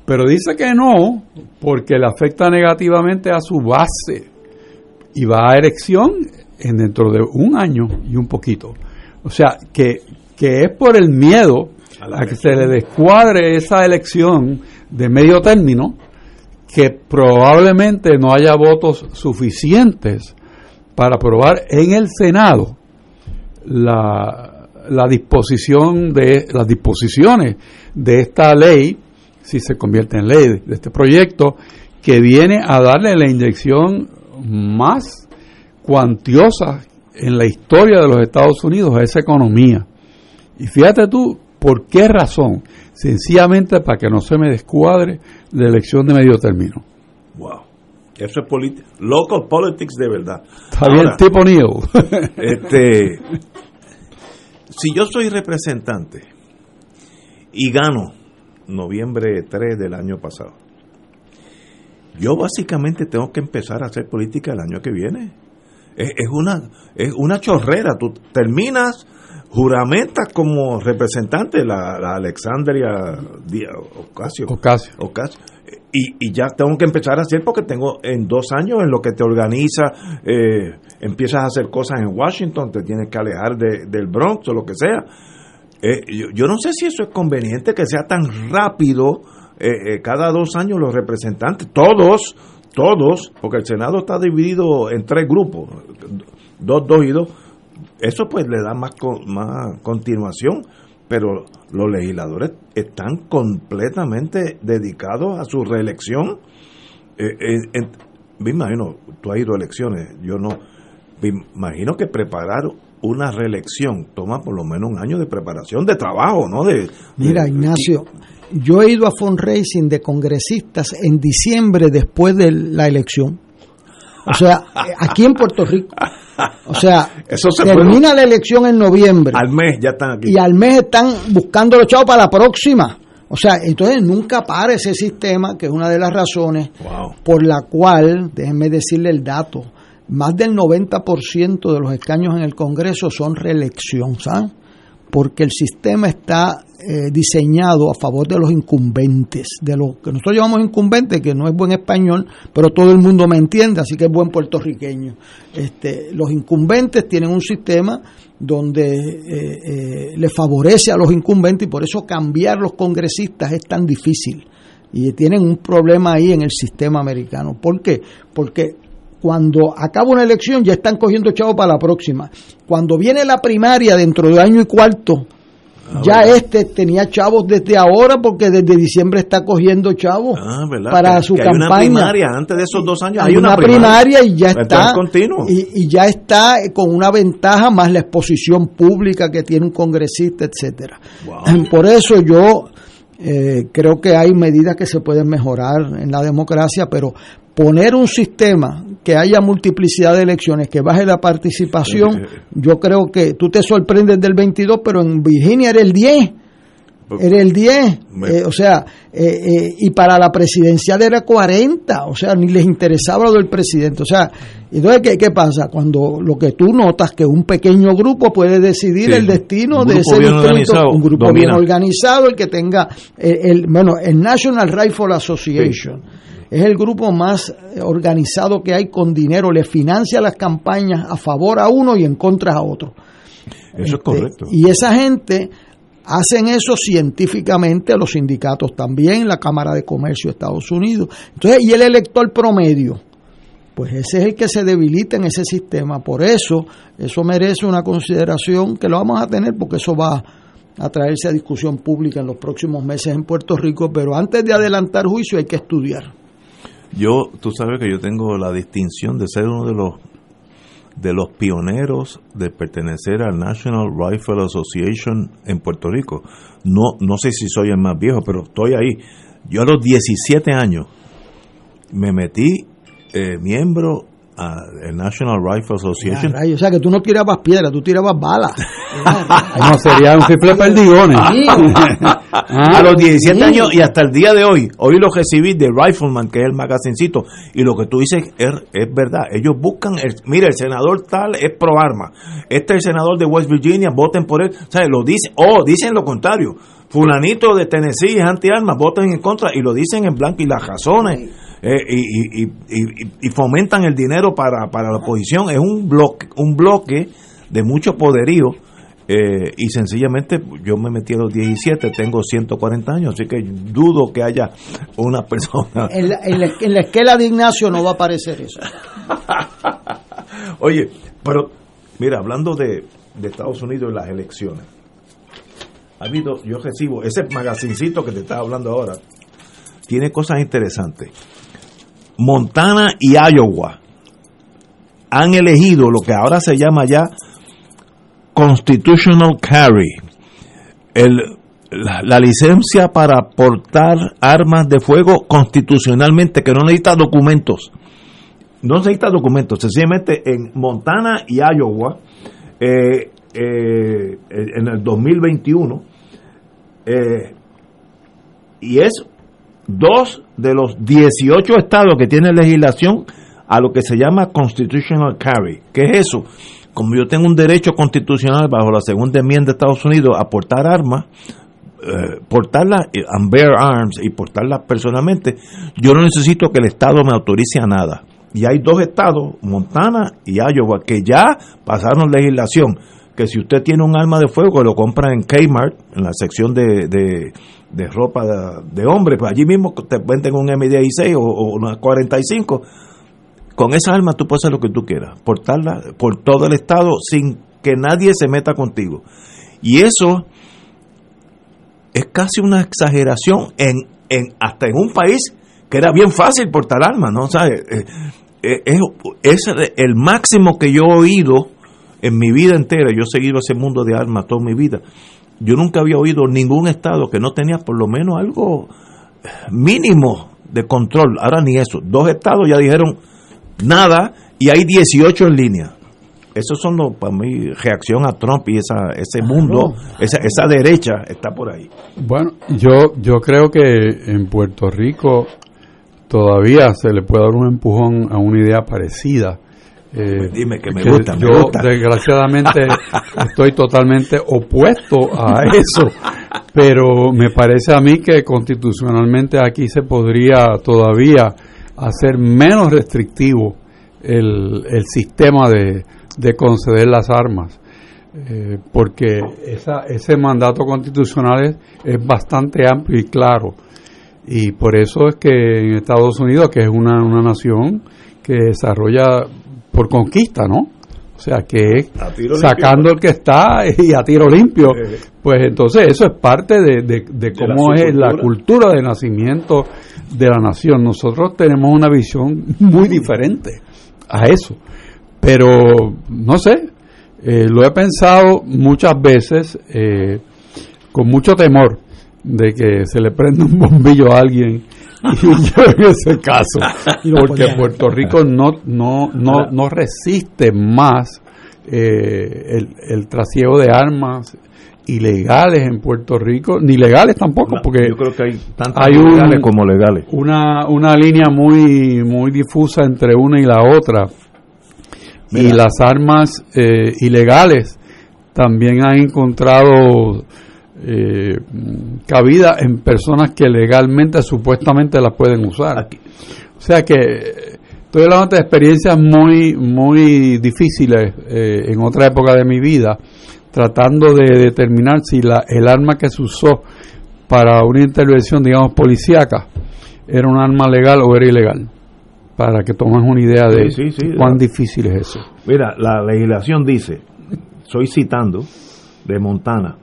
pero dice que no, porque le afecta negativamente a su base y va a elección en dentro de un año y un poquito. O sea, que, que es por el miedo a, que se le descuadre esa elección de medio término, que probablemente no haya votos suficientes para aprobar en el Senado la, la disposición de las disposiciones de esta ley, si se convierte en ley, de este proyecto, que viene a darle la inyección más cuantiosa en la historia de los Estados Unidos a esa economía. Y fíjate tú, ¿por qué razón? Sencillamente para que no se me descuadre la elección de medio término. Wow. Eso es politi- local politics de verdad. Está bien, tipo Neil. este, si yo soy representante y gano noviembre 3 del año pasado, yo básicamente tengo que empezar a hacer política el año que viene. Es, es una es una chorrera. Tú terminas, juramentas como representante la, la Alexandria Ocasio. Ocasio. Ocasio. Y, y ya tengo que empezar a hacer porque tengo en dos años en lo que te organiza, eh, empiezas a hacer cosas en Washington, te tienes que alejar de- del Bronx o lo que sea. Eh, yo, yo no sé si eso es conveniente que sea tan rápido eh, eh, cada dos años los representantes, todos, todos, porque el Senado está dividido en tres grupos, dos, dos y dos, eso pues le da más, más continuación, pero los legisladores están completamente dedicados a su reelección. me imagino, tú has ido a elecciones, yo no, me imagino que preparar una reelección toma por lo menos un año de preparación de trabajo, ¿no? De, Mira, Ignacio, yo he ido a fundraising de congresistas en diciembre después de la elección. O sea, aquí en Puerto Rico. O sea, termina la elección en noviembre. Al mes ya están aquí. Y al mes están buscando los chavos para la próxima. O sea, entonces nunca para ese sistema, que es una de las razones por la cual, déjenme decirle el dato, más del 90% de los escaños en el Congreso son reelección, ¿saben? Porque el sistema está eh, diseñado a favor de los incumbentes, de lo que nosotros llamamos incumbentes, que no es buen español, pero todo el mundo me entiende, así que es buen puertorriqueño. Este, los incumbentes tienen un sistema donde eh, eh, le favorece a los incumbentes y por eso cambiar los congresistas es tan difícil. Y tienen un problema ahí en el sistema americano. ¿Por qué? Porque cuando acaba una elección ya están cogiendo chavos para la próxima. Cuando viene la primaria dentro de año y cuarto, ah, ya este tenía chavos desde ahora porque desde diciembre está cogiendo chavos ah, para su campaña. Hay una primaria antes de esos dos años. Hay, una, primaria, y ya está. Y, y, ya está con una ventaja más la exposición pública que tiene un congresista, etcétera. Por eso yo eh, creo que hay medidas que se pueden mejorar en la democracia, pero poner un sistema que haya multiplicidad de elecciones, que baje la participación, yo creo que tú te sorprendes del 22, pero en Virginia era el 10. Era el 10, eh, o sea, eh, eh, y para la presidencial era 40, o sea, ni les interesaba lo del presidente, o sea, entonces, ¿qué, qué pasa? Cuando lo que tú notas que un pequeño grupo puede decidir el destino de ese distrito, un grupo bien organizado, el que tenga, el, bueno, el National Rifle Association es el grupo más organizado que hay con dinero, le financia las campañas a favor a uno y en contra a otro. Eso es este, correcto. Y esa gente hacen eso científicamente, los sindicatos también, la Cámara de Comercio de Estados Unidos. Entonces, y el elector promedio, pues ese es el que se debilita en ese sistema. Por eso, eso merece una consideración que lo vamos a tener porque eso va a traerse a discusión pública en los próximos meses en Puerto Rico, pero antes de adelantar juicio hay que estudiar. Yo, tú sabes que yo tengo la distinción de ser uno de los de los pioneros de pertenecer al National Rifle Association en Puerto Rico. No, no sé si soy el más viejo, pero estoy ahí. Yo a los 17 años me metí eh, miembro el National Rifle Association. o sea que tú no tirabas piedra, tú tirabas balas. no, sería un triple perdigones. a los 17 años y hasta el día de hoy, hoy lo recibí de Rifleman, que es el magazincito, y lo que tú dices es, es verdad. Ellos buscan, el, mira, el senador tal es pro arma, este es el senador de West Virginia, voten por él. O sea, lo dice, o oh, dicen lo contrario. Fulanito de Tennessee es anti-armas, voten en contra, y lo dicen en blanco y las razones eh, y, y, fomentan el dinero para, para la oposición. Es un bloque, un bloque de mucho poderío. Eh, y sencillamente yo me metí a los 17, tengo 140 años, así que dudo que haya una persona. En la, en la, esquela de Ignacio no va a aparecer eso. Oye, pero mira, hablando de, de Estados Unidos y las elecciones, ha habido, yo recibo ese magazincito que te estaba hablando ahora, tiene cosas interesantes. Montana y Iowa han elegido lo que ahora se llama ya Constitutional Carry, la, licencia para portar armas de fuego constitucionalmente, que no necesita documentos. No necesita documentos, sencillamente en Montana y Iowa, eh, eh, en el 2021, eh, y es dos de los 18 estados que tienen legislación a lo que se llama constitutional carry. ¿Qué es eso? Como yo tengo un derecho constitucional bajo la segunda enmienda de Estados Unidos a portar armas, eh, portarlas, eh, and bear arms y portarlas personalmente, yo no necesito que el Estado me autorice a nada. Y hay dos estados, Montana y Iowa, que ya pasaron legislación que si usted tiene un arma de fuego, lo compra en Kmart, en la sección de, de, ropa de, de hombre, pues allí mismo te venden un M16 o, o una 45. Con esa arma tú puedes hacer lo que tú quieras, portarla por todo el estado sin que nadie se meta contigo. Y eso es casi una exageración en, en hasta en un país que era bien fácil portar armas, ¿no? O sea, eh, eh, es el máximo que yo he oído en mi vida entera, yo he seguido ese mundo de armas toda mi vida, yo nunca había oído ningún estado que no tenía por lo menos algo mínimo de control. Ahora ni eso. Dos estados ya dijeron nada y hay 18 en línea. Esos son los, para mí, reacción a Trump y esa, ese mundo, esa, esa derecha está por ahí. Bueno, yo, yo creo que en Puerto Rico todavía se le puede dar un empujón a una idea parecida. Eh, Dime que me que gusta, me yo gusta. desgraciadamente estoy totalmente opuesto a eso, pero me parece a mí que constitucionalmente aquí se podría todavía hacer menos restrictivo el, el sistema de, de conceder las armas. Eh, porque esa, ese mandato constitucional es, es bastante amplio y claro. Y por eso es que en Estados Unidos, que es una, una nación que desarrolla por conquista, ¿no? O sea, que sacando limpio. el que está y a tiro limpio. Eh. Pues entonces eso es parte de, de- de cómo la es la cultura de nacimiento de la nación. Nosotros tenemos una visión muy diferente a eso. Pero, no sé, eh, lo he pensado muchas veces eh, con mucho temor de que se le prenda un bombillo a alguien y en ese caso porque. Puerto Rico no no no, no resiste más eh, el, el trasiego de armas ilegales en Puerto Rico ni legales tampoco porque Yo creo que hay tanto hay un- legales como legales. una, una línea muy, muy difusa entre una y la otra. Y las armas eh, ilegales también han encontrado eh, cabida en personas que legalmente supuestamente las pueden usar. O sea que estoy hablando de experiencias muy, muy difíciles eh, en otra época de mi vida, tratando de determinar si la, el arma que se usó para una intervención, digamos, policíaca, era un arma legal o era ilegal. Para que tomes una idea de Sí, sí, sí. cuán difícil es eso. Mira, la legislación dice, estoy citando de Montana,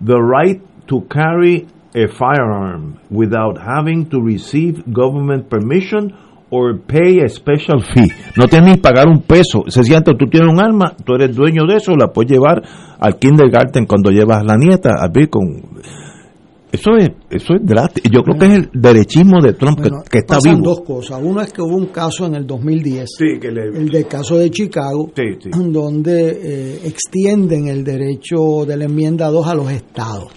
the right to carry a firearm without having to receive government permission or pay a special fee. No tienes que pagar un peso. Se siente, tú tienes un arma, tú eres dueño de eso, la puedes llevar al kindergarten cuando llevas la nieta, a ver con... Eso es, eso es drástico. Yo creo que es el derechismo de Trump que- Bueno, que, está pasan vivo. dos cosas. Uno es que hubo un caso en el 2010, Sí, que le- el del caso de Chicago, Sí, sí. donde eh, extienden el derecho de la enmienda 2 a los estados,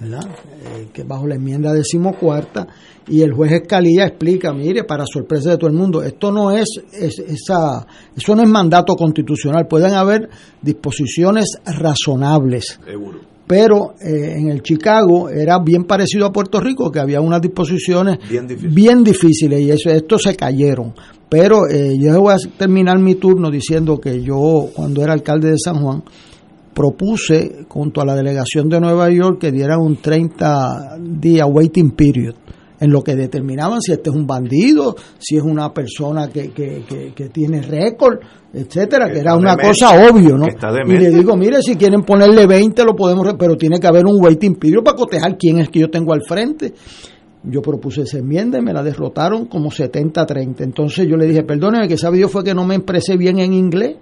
¿verdad? Eh, que bajo la enmienda decimocuarta, y el juez Escalía explica, mire, para sorpresa de todo el mundo, esto no es, es- esa, eso no es mandato constitucional, pueden haber disposiciones razonables pero eh, en el Chicago era bien parecido a Puerto Rico, que había unas disposiciones Bien difícil. bien difíciles y eso, estos se cayeron. Pero eh, yo voy a terminar mi turno diciendo que yo, cuando era alcalde de San Juan, propuse junto a la delegación de Nueva York que dieran un 30 día waiting period en lo que determinaban si este es un bandido, si es una persona que, que, que, que tiene récord, etcétera, que, Que era una demente, cosa obvio, ¿no? Y le digo, mire, si quieren ponerle 20 lo podemos, pero tiene que haber un waiting period para cotejar quién es que yo tengo al frente. Yo propuse esa enmienda y me la derrotaron como 70-30. Entonces yo le dije, perdóneme, que sabe Dios fue que no me expresé bien en inglés.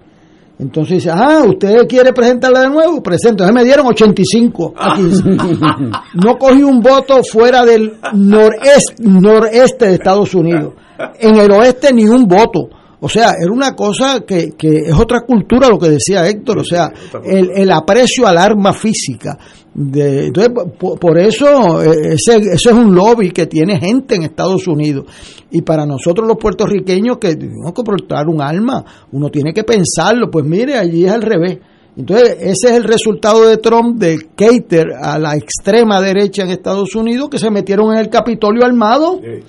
Entonces dice, ah, ¿usted quiere presentarla de nuevo? Presento. Entonces me dieron 85 a 15. No cogí un voto fuera del noreste, noreste de Estados Unidos. En el oeste ni un voto. O sea, era una cosa que, que es otra cultura lo que decía Héctor. O sea, el, el aprecio al arma física. De, entonces, por, por eso eh, ese, ese es un lobby que tiene gente en Estados Unidos. Y para nosotros los puertorriqueños que tenemos que portar un arma, uno tiene que pensarlo. Pues mire, allí es al revés. Entonces, ese es el resultado de Trump de cater a la extrema derecha en Estados Unidos que se metieron en el Capitolio armado. Se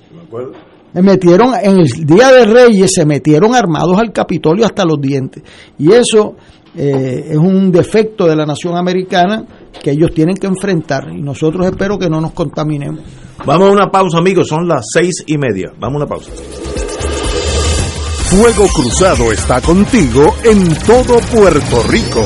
metieron en el Día de Reyes, se metieron armados al Capitolio hasta los dientes. Y eso eh, es un defecto de la nación americana que ellos tienen que enfrentar. Y nosotros espero que no nos contaminemos. Vamos a una pausa, amigos. Son las seis y media. Vamos a una pausa. Fuego Cruzado está contigo en todo Puerto Rico.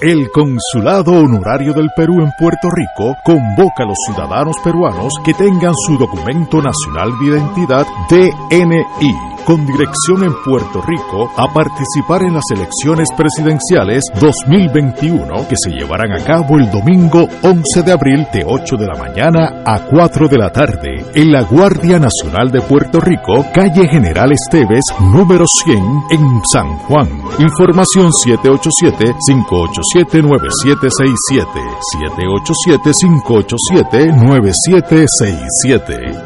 El Consulado Honorario del Perú en Puerto Rico convoca a los ciudadanos peruanos que tengan su documento nacional de identidad DNI con dirección en Puerto Rico a participar en las elecciones presidenciales 2021 que se llevarán a cabo el domingo 11 de abril de 8 de la mañana a 4 de la tarde en la Guardia Nacional de Puerto Rico, calle General Esteves, número 100 en San Juan. Información 787-587-9767. 787-587-9767.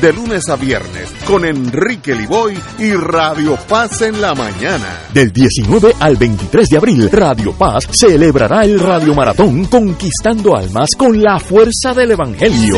de lunes a viernes con Enrique Liboy y Radio Paz en la mañana. Del 19 al 23 de abril, Radio Paz celebrará el Radio Maratón Conquistando Almas con la fuerza del Evangelio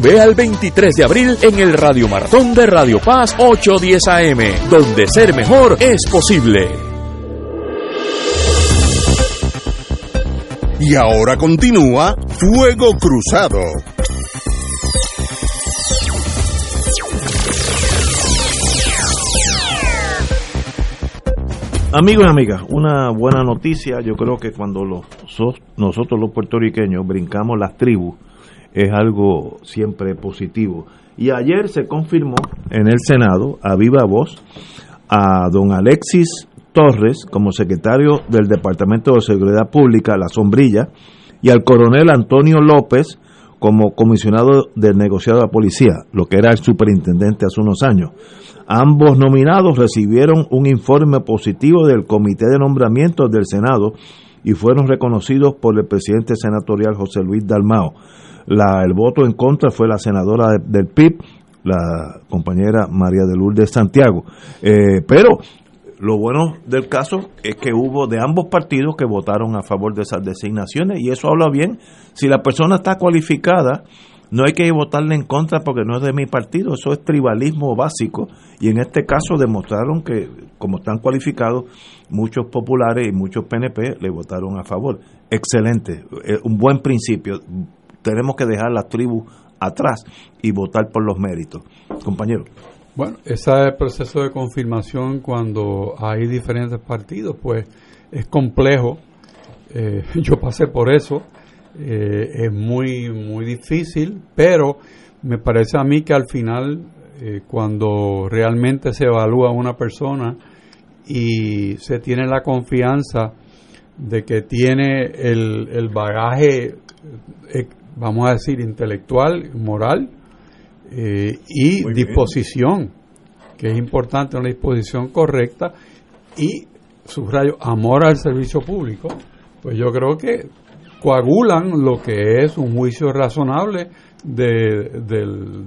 Ve al 23 de abril en el Radio Maratón de Radio Paz 810 AM, donde ser mejor es posible. Y ahora continúa Fuego Cruzado. Amigos y amigas, una buena noticia. Yo creo que cuando los, nosotros los puertorriqueños brincamos las tribus, es algo siempre positivo. Y ayer se confirmó en el Senado, a viva voz, a don Alexis Torres como secretario del Departamento de Seguridad Pública, La Sombrilla, y al coronel Antonio López como comisionado del negociado de la policía, lo que era el superintendente hace unos años. Ambos nominados recibieron un informe positivo del Comité de Nombramientos del Senado y fueron reconocidos por el presidente senatorial José Luis Dalmao. La, el voto en contra fue la senadora del PIB, la compañera María de Lourdes Santiago. Eh, pero lo bueno del caso es que hubo de ambos partidos que votaron a favor de esas designaciones y eso habla bien. Si la persona está cualificada, no hay que votarle en contra porque no es de mi partido, eso es tribalismo básico y en este caso demostraron que como están cualificados muchos populares y muchos PNP le votaron a favor. Excelente, eh, un buen principio tenemos que dejar la tribu atrás y votar por los méritos. Compañero. Bueno, ese proceso de confirmación cuando hay diferentes partidos, pues es complejo. Eh, yo pasé por eso. Eh, es muy, muy difícil, pero me parece a mí que al final, eh, cuando realmente se evalúa una persona y se tiene la confianza de que tiene el, el bagaje vamos a decir, intelectual, moral eh, y disposición, que es importante, una disposición correcta y, subrayo, amor al servicio público, pues yo creo que coagulan lo que es un juicio razonable del,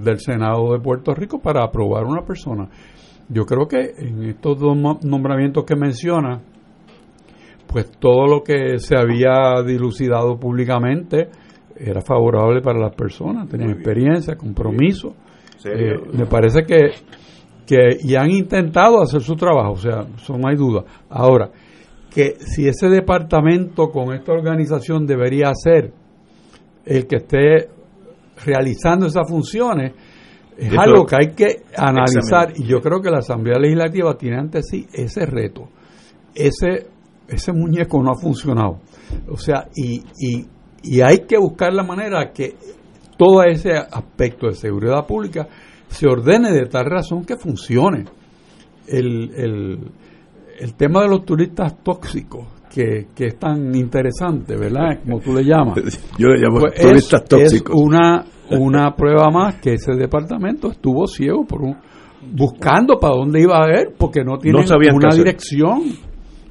del Senado de Puerto Rico para aprobar una persona. Yo creo que en estos dos nombramientos que menciona, pues todo lo que se había dilucidado públicamente era favorable para las personas, tenían experiencia, compromiso. Eh, me parece que, que y han intentado hacer su trabajo, o sea, eso no hay duda. Ahora, que si ese departamento con esta organización debería ser el que esté realizando esas funciones, es algo que hay que analizar y yo creo que la Asamblea Legislativa tiene ante sí ese reto. Ese, ese muñeco no ha funcionado. O sea, y, y, y hay que buscar la manera que todo ese aspecto de seguridad pública se ordene de tal razón que funcione. El, el, el tema de los turistas tóxicos, que, que, es tan interesante, ¿verdad? Como tú le llamas. Yo le llamo pues turistas es, tóxicos. Es una, una prueba más que ese departamento estuvo ciego por un, buscando para dónde iba a ver, porque no tiene No una dirección.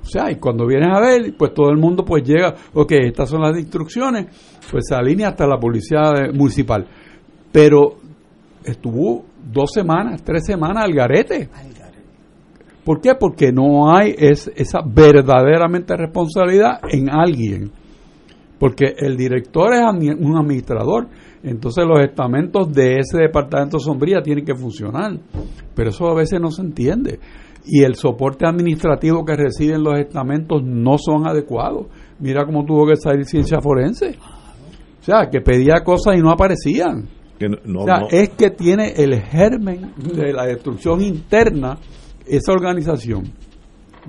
O sea, y cuando vienes a ver, pues todo el mundo pues llega, ok, estas son las instrucciones, pues se alinea hasta la policía municipal. Pero estuvo dos semanas, tres semanas al garete. ¿Por qué? Porque no hay es, esa verdaderamente responsabilidad en alguien. Porque el director es un administrador. Entonces los estamentos de ese departamento sombría tienen que funcionar. Pero eso a veces no se entiende. Y el soporte administrativo que reciben los estamentos no son adecuados. Mira cómo tuvo que salir ciencia forense. O sea, que pedía cosas y no aparecían. Que no, no, O sea, no. es que tiene el germen de la destrucción interna esa organización.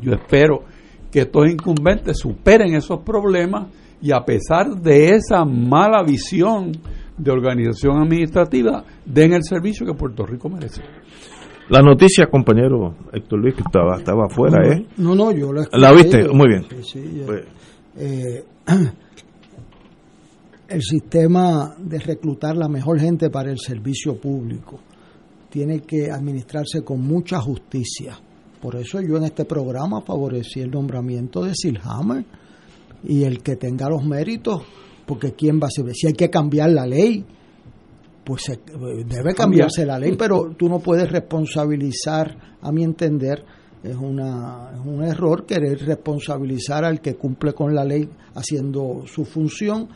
Yo espero que estos incumbentes superen esos problemas y a pesar de esa mala visión de organización administrativa, den el servicio que Puerto Rico merece. La noticia, compañero Héctor Luis, que estaba, estaba afuera, ¿eh? No, no, yo la escuché, ¿La viste? yo- Muy bien. sí, sí, yo- Pues, eh, el sistema de reclutar la mejor gente para el servicio público tiene que administrarse con mucha justicia. Por eso yo en este programa favorecí el nombramiento de Silhammer y el que tenga los méritos, porque quién va a ser, si hay que cambiar la ley, pues se- debe cambiarse la ley, pero tú no puedes responsabilizar, a mi entender, es, una, es un error querer responsabilizar al que cumple con la ley haciendo su función,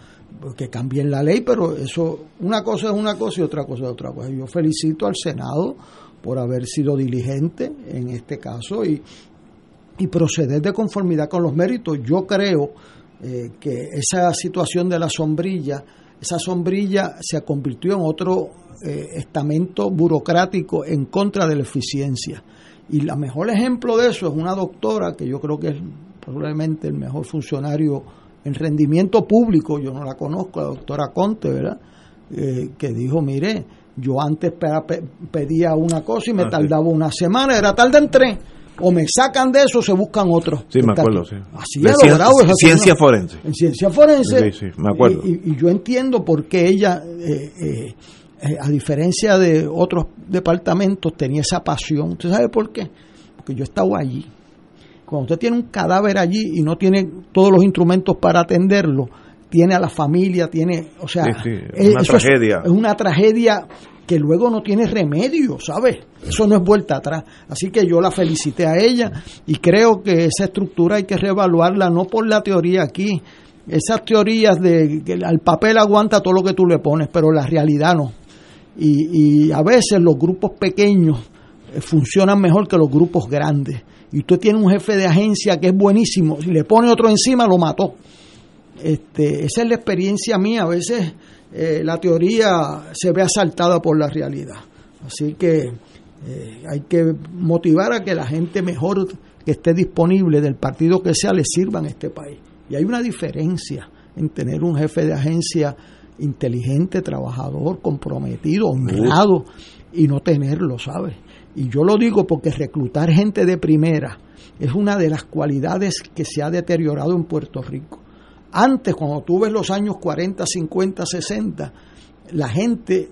que cambien la ley, pero eso, una cosa es una cosa y otra cosa es otra cosa. Yo felicito al Senado por haber sido diligente en este caso y, y proceder de conformidad con los méritos. Yo creo eh, que esa situación de la sombrilla, esa sombrilla se convirtió en otro eh, estamento burocrático en contra de la eficiencia. Y el mejor ejemplo de eso es una doctora que yo creo que es probablemente el mejor funcionario en rendimiento público, yo no la conozco, la doctora Conte, ¿verdad? Eh, que dijo, mire, yo antes pe- pe- pedía una cosa y me Ah, sí. tardaba una semana, era tarde en tres. O me sacan de eso o se buscan otros. sí, me acuerdo, sí. Así ha logrado Ciencia señora. forense. En ciencia forense. Sí, sí, me acuerdo. Y, y- y yo entiendo por qué ella, eh, eh, eh, a diferencia de otros departamentos, tenía esa pasión. ¿Usted sabe por qué? Porque yo estaba allí. Cuando usted tiene un cadáver allí y no tiene todos los instrumentos para atenderlo, tiene a la familia, tiene, o sea, Sí, sí, eh, una es- tragedia. es una tragedia que luego no tiene remedio, ¿sabes? Eso no es vuelta atrás. Así que yo la felicité a ella y creo que esa estructura hay que reevaluarla, no por la teoría aquí. Esas teorías de que al papel aguanta todo lo que tú le pones, pero la realidad no. Y, y a veces los grupos pequeños eh, funcionan mejor que los grupos grandes. Y usted tiene un jefe de agencia que es buenísimo, si le pone otro encima lo mató. Este, esa es la experiencia mía. A veces eh, la teoría se ve asaltada por la realidad. Así que eh, hay que motivar a que la gente mejor que esté disponible del partido que sea le sirva en este país. Y hay una diferencia en tener un jefe de agencia inteligente, trabajador, comprometido, honrado y no tenerlo, ¿sabes? Y yo lo digo porque reclutar gente de primera es una de las cualidades que se ha deteriorado en Puerto Rico. Antes, cuando tú ves los años 40, 50, 60, la gente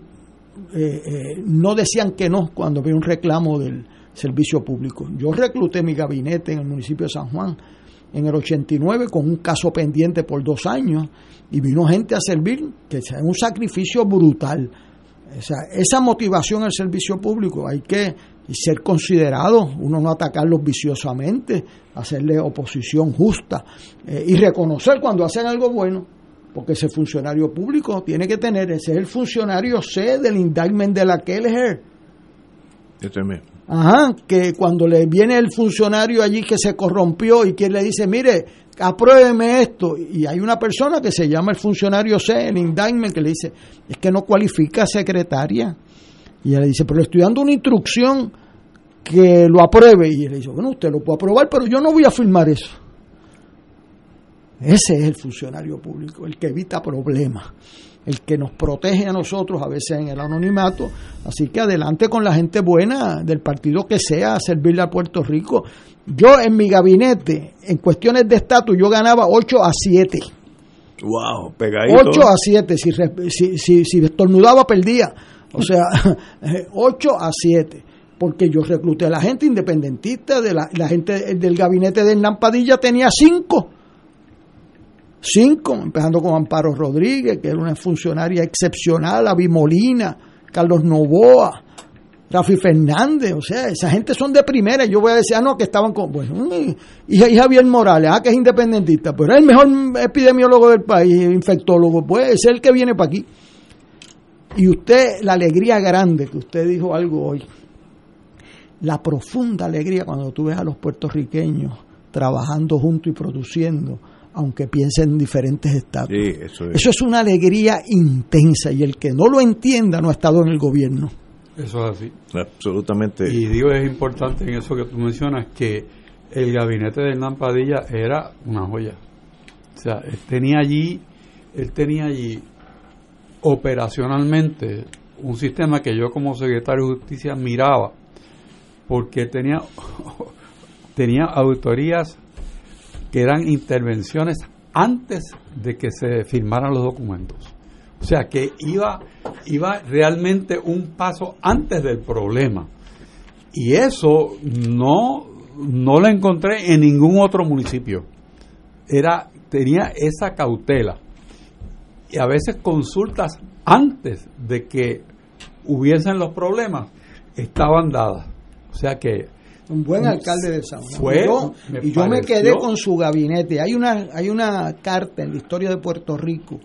eh, eh, no decían que no cuando había un reclamo del servicio público. Yo recluté mi gabinete en el municipio de San Juan en el 89 con un caso pendiente por dos años y vino gente a servir, que es un sacrificio brutal. O sea, esa motivación al servicio público hay que y ser considerado, uno no atacarlos viciosamente, hacerle oposición justa eh, y reconocer cuando hacen algo bueno, porque ese funcionario público tiene que tener, ese es el funcionario C del indictment de la Kelleher. Ajá, que cuando le viene el funcionario allí que se corrompió y que le dice, mire, apruébeme esto, y hay una persona que se llama el funcionario C, el indictment, que le dice, es que no cualifica secretaria. Y ella le dice, pero le estoy dando una instrucción que lo apruebe. Y él le dice, bueno, usted lo puede aprobar, pero yo no voy a firmar eso. Ese es el funcionario público, el que evita problemas, el que nos protege a nosotros, a veces en el anonimato. Así que adelante con la gente buena del partido que sea, a servirle a Puerto Rico. Yo en mi gabinete, en cuestiones de estatus, yo ganaba 8 a 7. Wow, pegadito. 8 a 7, si, si, si, si estornudaba perdía. O sea, 8 a 7. Porque yo recluté a la gente independentista, de la, gente del gabinete de Hernán Padilla tenía 5. 5, empezando con Amparo Rodríguez, que era una funcionaria excepcional, Avi Molina, Carlos Novoa, Rafi Fernández, o sea, esa gente son de primera. Yo voy a decir, ah, no, que estaban con. Bueno, y, y Javier Morales, ah, que es independentista, pero es el mejor epidemiólogo del país, infectólogo, pues es el que viene para aquí. Y usted, la alegría grande, que usted dijo algo hoy, la profunda alegría cuando tú ves a los puertorriqueños trabajando juntos y produciendo, aunque piensen en diferentes estados. Sí, eso es. Eso es una alegría intensa y el que no lo entienda no ha estado en el gobierno. Eso es así. Absolutamente. Y digo, es importante en eso que tú mencionas que el gabinete de Hernán Padilla era una joya. O sea, él tenía allí, él tenía allí operacionalmente un sistema que yo como secretario de justicia miraba porque tenía tenía auditorías que eran intervenciones antes de que se firmaran los documentos. O sea que iba, iba realmente un paso antes del problema. Y eso no, no lo encontré en ningún otro municipio. Era, tenía esa cautela. Y a veces consultas antes de que hubiesen los problemas estaban dadas. O sea que un buen alcalde de San Juan. Fue, y yo, me y yo me quedé con su gabinete. Hay una, hay una carta en la historia de Puerto Rico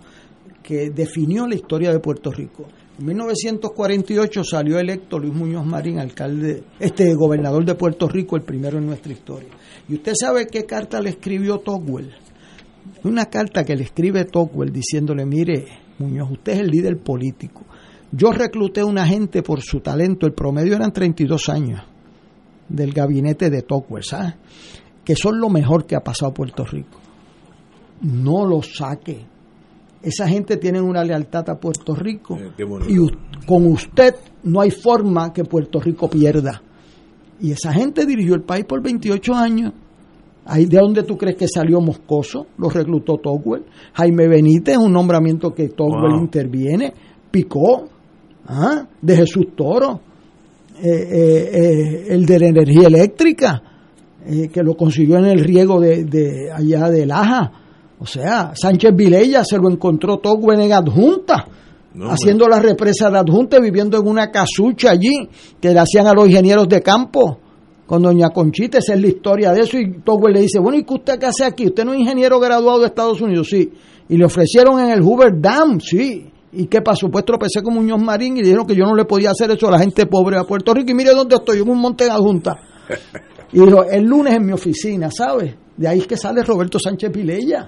que definió la historia de Puerto Rico. En 1948 salió electo Luis Muñoz Marín, alcalde, este gobernador de Puerto Rico, el primero en nuestra historia. Y usted sabe qué carta le escribió Tocqueville. Una carta que le escribe Tocqueville diciéndole, mire, Muñoz, usted es el líder político. Yo recluté a una gente por su talento, el promedio eran 32 años del gabinete de Tocqueville, ¿sabes? Que son lo mejor que ha pasado a Puerto Rico. No lo saque. Esa gente tiene una lealtad a Puerto Rico Eh, y con usted no hay forma que Puerto Rico pierda. Y esa gente dirigió el país por 28 años. Ahí de dónde tú crees que salió Moscoso, lo reclutó Tocqueville. Jaime Benítez, un nombramiento que Wow. interviene. Picó, ¿ah? de Jesús Toro, eh, eh, eh, el de la energía eléctrica, que lo consiguió en el riego de, de allá de Laja. O sea, Sánchez Vilella se lo encontró Tocqueville en adjunta No, haciendo la represa de adjunta, viviendo en una casucha allí, que le hacían a los ingenieros de campo, con doña Conchita, esa es la historia de eso, y Togwell le dice, bueno, ¿y qué usted qué hace aquí? ¿Usted no es ingeniero graduado de Estados Unidos? Sí. Y le ofrecieron en el Hoover Dam, sí. ¿Y qué pasó? Pues tropecé con Muñoz Marín y dijeron que yo no le podía hacer eso a la gente pobre de Puerto Rico. Y mire dónde estoy, en un monte de adjunta. Y dijo, el lunes en mi oficina, ¿sabes? De ahí es que sale Roberto Sánchez.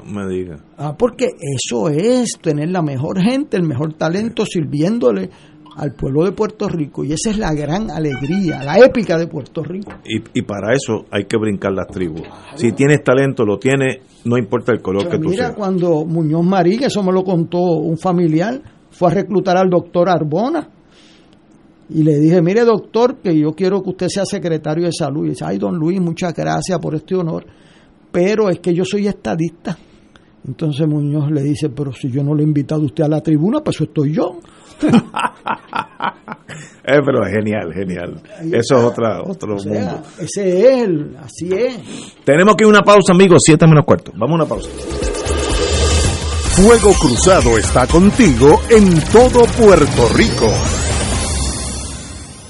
No me diga. Ah, porque eso es tener la mejor gente, el mejor talento sirviéndole al pueblo de Puerto Rico. Y esa es la gran alegría, la épica de Puerto Rico. Y, y para eso hay que brincar las tribus. Si tienes talento, lo tienes, no importa el color Pero que tú mira, seas. cuando Muñoz Marín, eso me lo contó un familiar, fue a reclutar al doctor Arbona. Y le dije, mire doctor, que yo quiero que usted sea secretario de salud. Y dice, ay don Luis, muchas gracias por este honor, pero es que yo soy estadista. Entonces Muñoz le dice, pero si yo no le he invitado a usted a la tribuna, pues eso estoy yo. Eh, pero es genial, genial. Eso es otra, otro O sea, mundo. ese es el, así es. Tenemos que ir a una pausa, amigos, siete menos cuarto. Vamos a una pausa. Fuego Cruzado está contigo en todo Puerto Rico.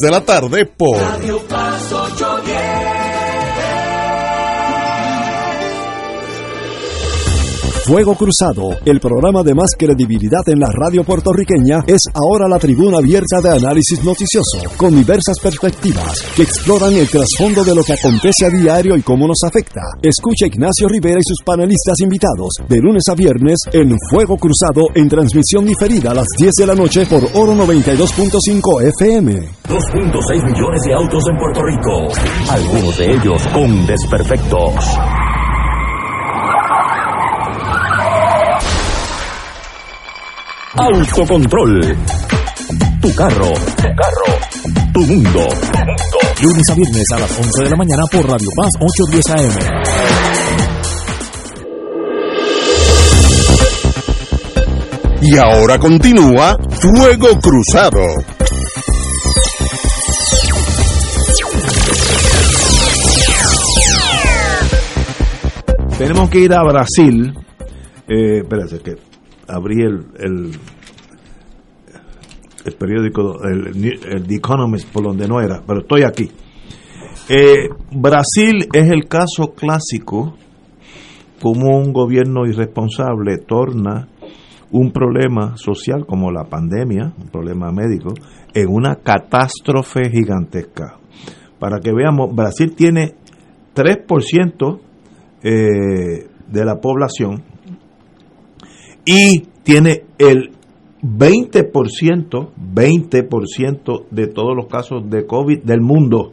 de la tarde por Fuego Cruzado, el programa de más credibilidad en la radio puertorriqueña, es ahora la tribuna abierta de análisis noticioso, con diversas perspectivas que exploran el trasfondo de lo que acontece a diario y cómo nos afecta. Escucha Ignacio Rivera y sus panelistas invitados de lunes a viernes en Fuego Cruzado en transmisión diferida a las 10 de la noche por Oro 92.5 FM. 2.6 millones de autos en Puerto Rico, algunos de ellos con desperfectos. Autocontrol. Tu carro. Tu carro. Tu mundo. Lunes a viernes a las 11 de la mañana por Radio Paz 810 AM. Y ahora continúa Fuego Cruzado. Tenemos que ir a Brasil. Eh, espérate, que abrí el, el, el periódico, el, el, The Economist, por donde no era, pero estoy aquí. Eh, Brasil es el caso clásico como un gobierno irresponsable torna un problema social como la pandemia, un problema médico, en una catástrofe gigantesca. Para que veamos, Brasil tiene 3% eh, de la población y tiene el 20%, 20% de todos los casos de COVID del mundo.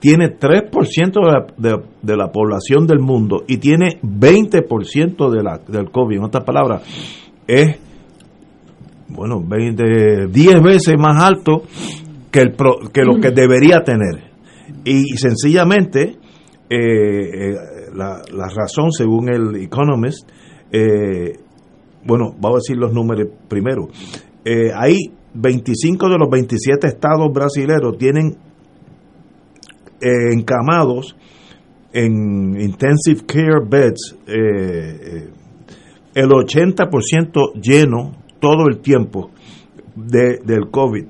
Tiene 3% de la, de, de la población del mundo y tiene 20% de la, del COVID. En otras palabras, es, bueno, 20, 10 veces más alto que, el, que lo que debería tener. Y sencillamente, eh, eh, la, la, razón, según el Economist, eh, bueno, vamos a decir los números primero. Eh, hay 25 de los 27 estados brasileños tienen eh, encamados en intensive care beds eh, el 80% lleno todo el tiempo de, del COVID.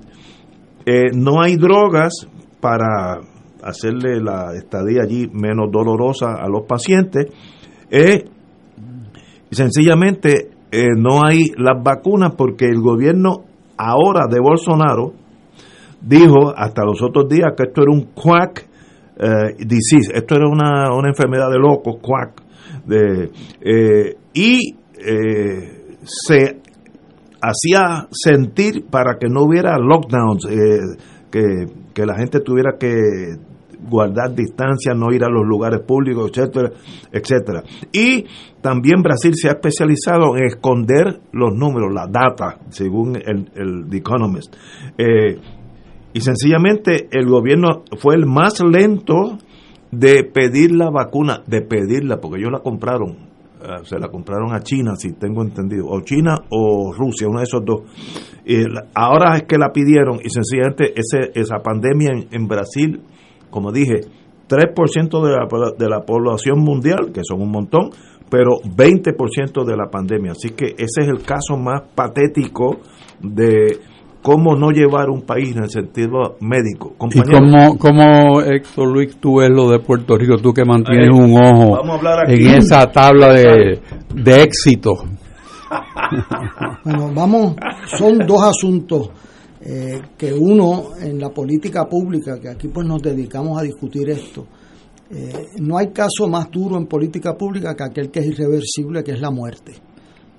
no hay drogas para hacerle la estadía allí menos dolorosa a los pacientes. sencillamente eh, no hay las vacunas porque el gobierno ahora de Bolsonaro dijo hasta los otros días que esto era un quack eh, disease, esto era una, una, enfermedad de locos, quack, de, eh, y se hacía sentir para que no hubiera lockdowns, que, que la gente tuviera que guardar distancia, no ir a los lugares públicos, etcétera, etcétera. Y también Brasil se ha especializado en esconder los números, la data, según el, el The Economist. Eh, y sencillamente el gobierno fue el más lento de pedir la vacuna, de pedirla, porque ellos la compraron, uh, se la compraron a China, si tengo entendido, o China o Rusia, uno de esos dos. Ahora es que la pidieron y sencillamente ese, esa pandemia en, en Brasil como dije, 3% de la, de la población mundial, que son un montón, pero 20% de la pandemia. Así que ese es el caso más patético de cómo no llevar un país en el sentido médico. ¿Y cómo, cómo, Héctor Luis, tú ves lo de Puerto Rico, tú que mantienes un ojo en esa tabla de, de éxito? bueno, vamos, son dos asuntos eh, que uno en la política pública, que aquí pues nos dedicamos a discutir esto, eh, no hay caso más duro en política pública que aquel que es irreversible, que es la muerte.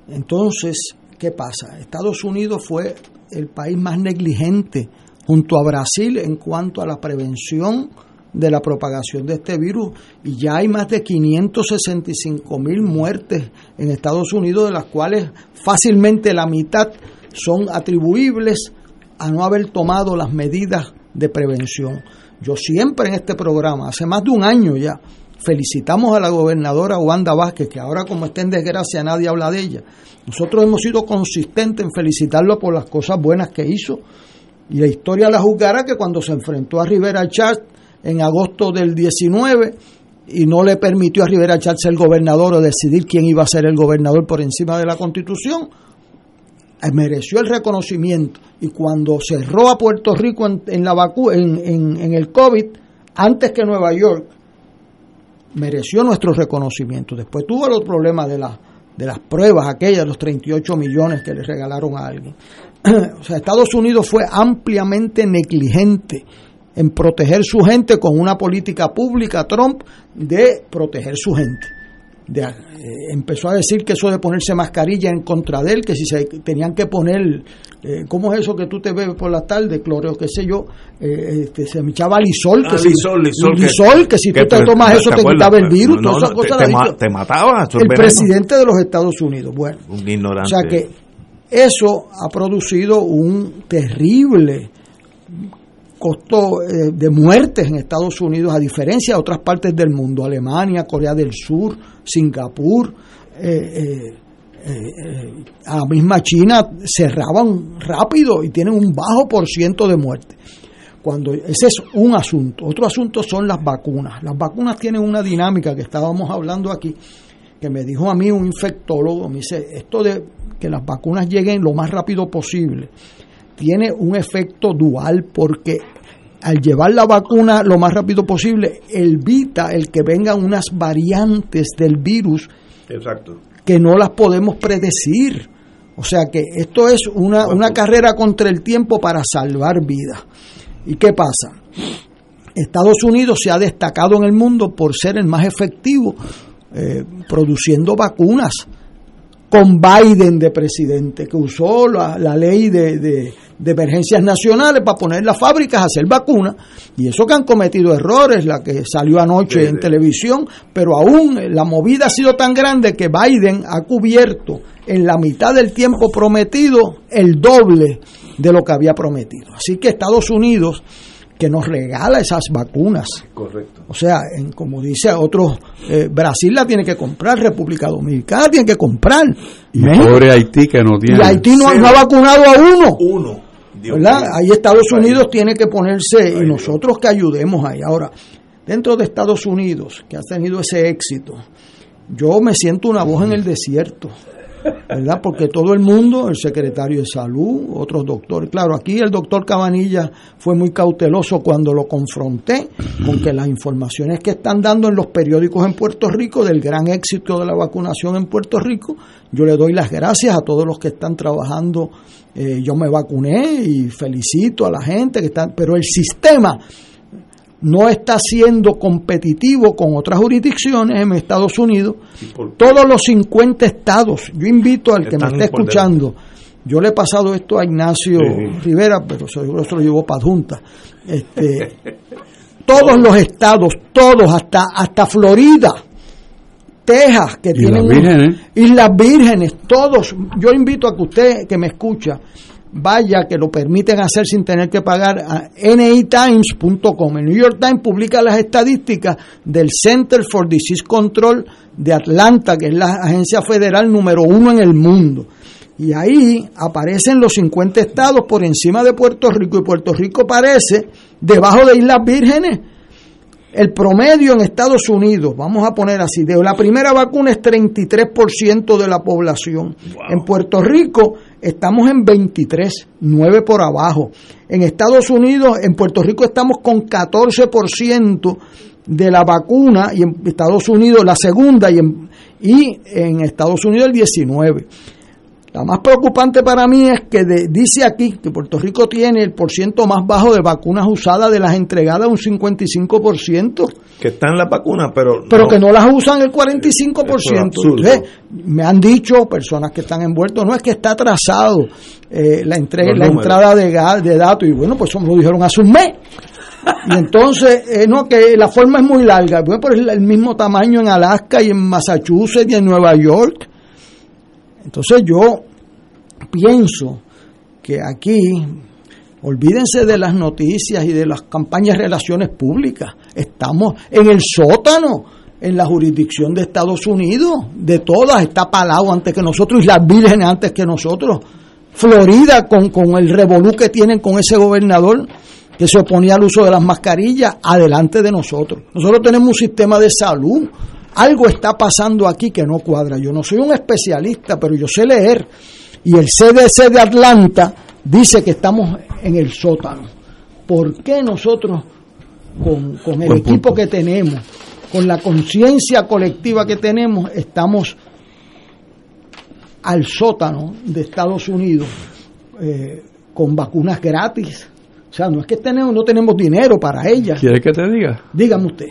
Entonces, ¿qué pasa? Estados Unidos fue el país más negligente junto a Brasil en cuanto a la prevención de la propagación de este virus y ya hay más de 565 mil muertes en Estados Unidos, de las cuales fácilmente la mitad son atribuibles a no haber tomado las medidas de prevención. Yo siempre en este programa, hace más de un año ya, felicitamos a la gobernadora Wanda Vázquez, que ahora como está en desgracia nadie habla de ella. Nosotros hemos sido consistentes en felicitarlo por las cosas buenas que hizo. Y la historia la juzgará que cuando se enfrentó a Rivera Chat en agosto del 19 y no le permitió a Rivera Chat ser gobernador o decidir quién iba a ser el gobernador por encima de la constitución, mereció el reconocimiento y cuando cerró a Puerto Rico en, la vacu en, en, el COVID, antes que Nueva York, mereció nuestro reconocimiento. Después tuvo los problemas de, de las pruebas, aquellas, los 38 millones que le regalaron a alguien. o sea, Estados Unidos fue ampliamente negligente en proteger su gente con una política pública, Trump, de proteger su gente. Eh, empezó a decir que eso de ponerse mascarilla en contra de él, que si se tenían que poner, eh, ¿cómo es eso que tú te ves por la tarde, cloreo, qué sé yo? Eh, este, se me echaba lisol, que, ah, si, lisol, que, si tú te tomas eso te quitaba el virus, todas cosas. Te, mataba. El presidente de los Estados Unidos, bueno. Un ignorante. O sea que eso ha producido un terrible costo eh, de muertes en Estados Unidos, a diferencia de otras partes del mundo, Alemania, Corea del Sur, Singapur, eh, eh, a la misma China cerraban rápido y tienen un bajo por ciento de muertes. Cuando ese es un asunto. Otro asunto son las vacunas. Las vacunas tienen una dinámica que estábamos hablando aquí, que me dijo a mí un infectólogo, me dice, esto de que las vacunas lleguen lo más rápido posible tiene un efecto dual porque al llevar la vacuna lo más rápido posible evita el que vengan unas variantes del virus que no las podemos predecir. O sea que esto es una, una carrera contra el tiempo para salvar vidas. ¿Y qué pasa? Estados Unidos se ha destacado en el mundo por ser el más efectivo eh, produciendo vacunas con Biden de presidente, que usó la, ley de, de, emergencias nacionales para poner las fábricas a hacer vacunas, y eso que han cometido errores, la que salió anoche en televisión, pero aún la movida ha sido tan grande que Biden ha cubierto en la mitad del tiempo prometido el doble de lo que había prometido. Así que Estados Unidos que nos regala esas vacunas. Correcto. O sea, en, como dice otro, eh, Brasil la tiene que comprar, República Dominicana tiene que comprar. Y pobre Haití que no tiene. Y Haití no, ha vacunado a uno. Uno. ¿verdad? Ahí Estados Unidos tiene que ponerse y nosotros que ayudemos ahí. Ahora, dentro de Estados Unidos, que ha tenido ese éxito, yo me siento una voz en el desierto. ¿Verdad? Porque todo el mundo, el secretario de salud, otros doctores, claro, aquí el doctor Cabanilla fue muy cauteloso cuando lo confronté con que las informaciones que están dando en los periódicos en Puerto Rico del gran éxito de la vacunación en Puerto Rico, yo le doy las gracias a todos los que están trabajando. Eh, yo me vacuné y felicito a la gente que está, pero el sistema no está siendo competitivo con otras jurisdicciones en Estados Unidos. Todos los 50 estados, yo invito al que me esté escuchando, yo le he pasado esto a Ignacio Rivera, pero seguro se lo llevó para Junta. Este, todos los estados, todos, hasta, hasta Florida, Texas, que tienen Islas Vírgenes, todos. Yo invito a que usted que me escucha, vaya que lo permiten hacer sin tener que pagar a nitimes.com. El New York Times publica las estadísticas del Center for Disease Control de Atlanta, que es la agencia federal número uno en el mundo. Y ahí aparecen los 50 estados por encima de Puerto Rico y Puerto Rico aparece debajo de Islas Vírgenes. El promedio en Estados Unidos, vamos a poner así, de la primera vacuna es 33% de la población. En Puerto Rico estamos en 23, 9 por abajo. En Estados Unidos, en Puerto Rico estamos con 14% de la vacuna y en Estados Unidos la segunda y en, y en Estados Unidos el 19. La más preocupante para mí es que dice aquí que Puerto Rico tiene el porciento más bajo de vacunas usadas de las entregadas, un 55%. Que están las vacunas, pero... Pero que no las usan el 45%. me han dicho personas que están envueltos, no es que está atrasado eh, la, entrega, la entrada de, de datos, y bueno, pues eso me lo dijeron hace un mes. Y entonces, eh, no, que la forma es muy larga, bueno, pero es el mismo tamaño en Alaska y en Massachusetts y en Nueva York. Entonces yo pienso que aquí, olvídense de las noticias y de las campañas de relaciones públicas, estamos en el sótano, en la jurisdicción de Estados Unidos, de todas, está Palau antes que nosotros y las vírgenes antes que nosotros. Florida con, con el revolú que tienen con ese gobernador que se oponía al uso de las mascarillas, adelante de nosotros. Nosotros tenemos un sistema de salud algo está pasando aquí que no cuadra. Yo no soy un especialista, pero yo sé leer. Y el CDC de Atlanta dice que estamos en el sótano. ¿Por qué nosotros, con, el equipo que tenemos, con la conciencia colectiva que tenemos, estamos al sótano de Estados Unidos eh, con vacunas gratis? O sea, no es que tenemos, no tenemos dinero para ellas. ¿Quiere que te diga? Dígame usted.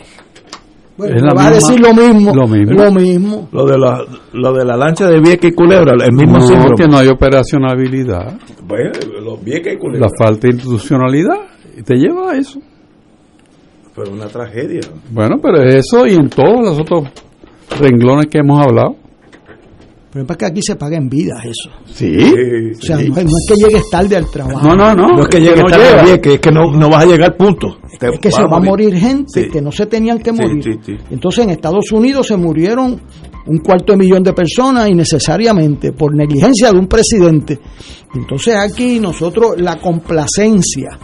Bueno, va a decir lo mismo, lo mismo. Lo de la, lo de la lancha de Vieque y Culebra, el mismo no, que no hay operacionalidad. Bueno, los Vieques y Culebra. La falta de institucionalidad te lleva a eso. Pero una tragedia. Bueno, pero eso y en todos los otros renglones que hemos hablado. Pero es que aquí se paga en vida eso. Sí. o sea, no, es que llegues tarde al trabajo. No, no, no. No es que llegues tarde al que es que no, no vas a llegar punto. Es que se va a morir gente que no se tenían que morir. Entonces en Estados Unidos se murieron un cuarto de millón de personas innecesariamente por negligencia de un presidente. Entonces aquí nosotros la complacencia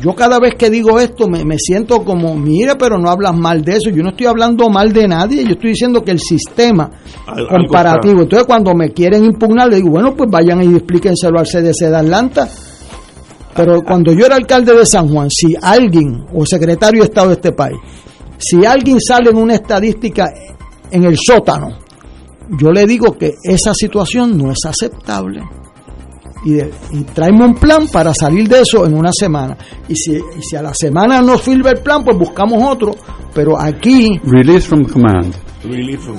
yo cada vez que digo esto me, siento como, mire, pero no hablas mal de eso. Yo no estoy hablando mal de nadie, yo estoy diciendo que el sistema comparativo. Entonces cuando me quieren impugnar, le digo, bueno, pues vayan y explíquenselo al CDC de Atlanta. Pero cuando yo era alcalde de San Juan, si alguien, o secretario de Estado de este país, si alguien sale en una estadística en el sótano, yo le digo que esa situación no es aceptable y, traemos un plan para salir de eso en una semana. Y si, si a la semana no sirve el plan, pues buscamos otro. Pero aquí. Release from command.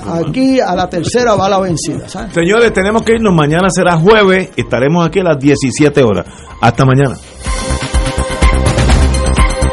Aquí a la tercera va la vencida. Señores, tenemos que irnos. Mañana será jueves. Estaremos aquí a las 17 horas. Hasta mañana.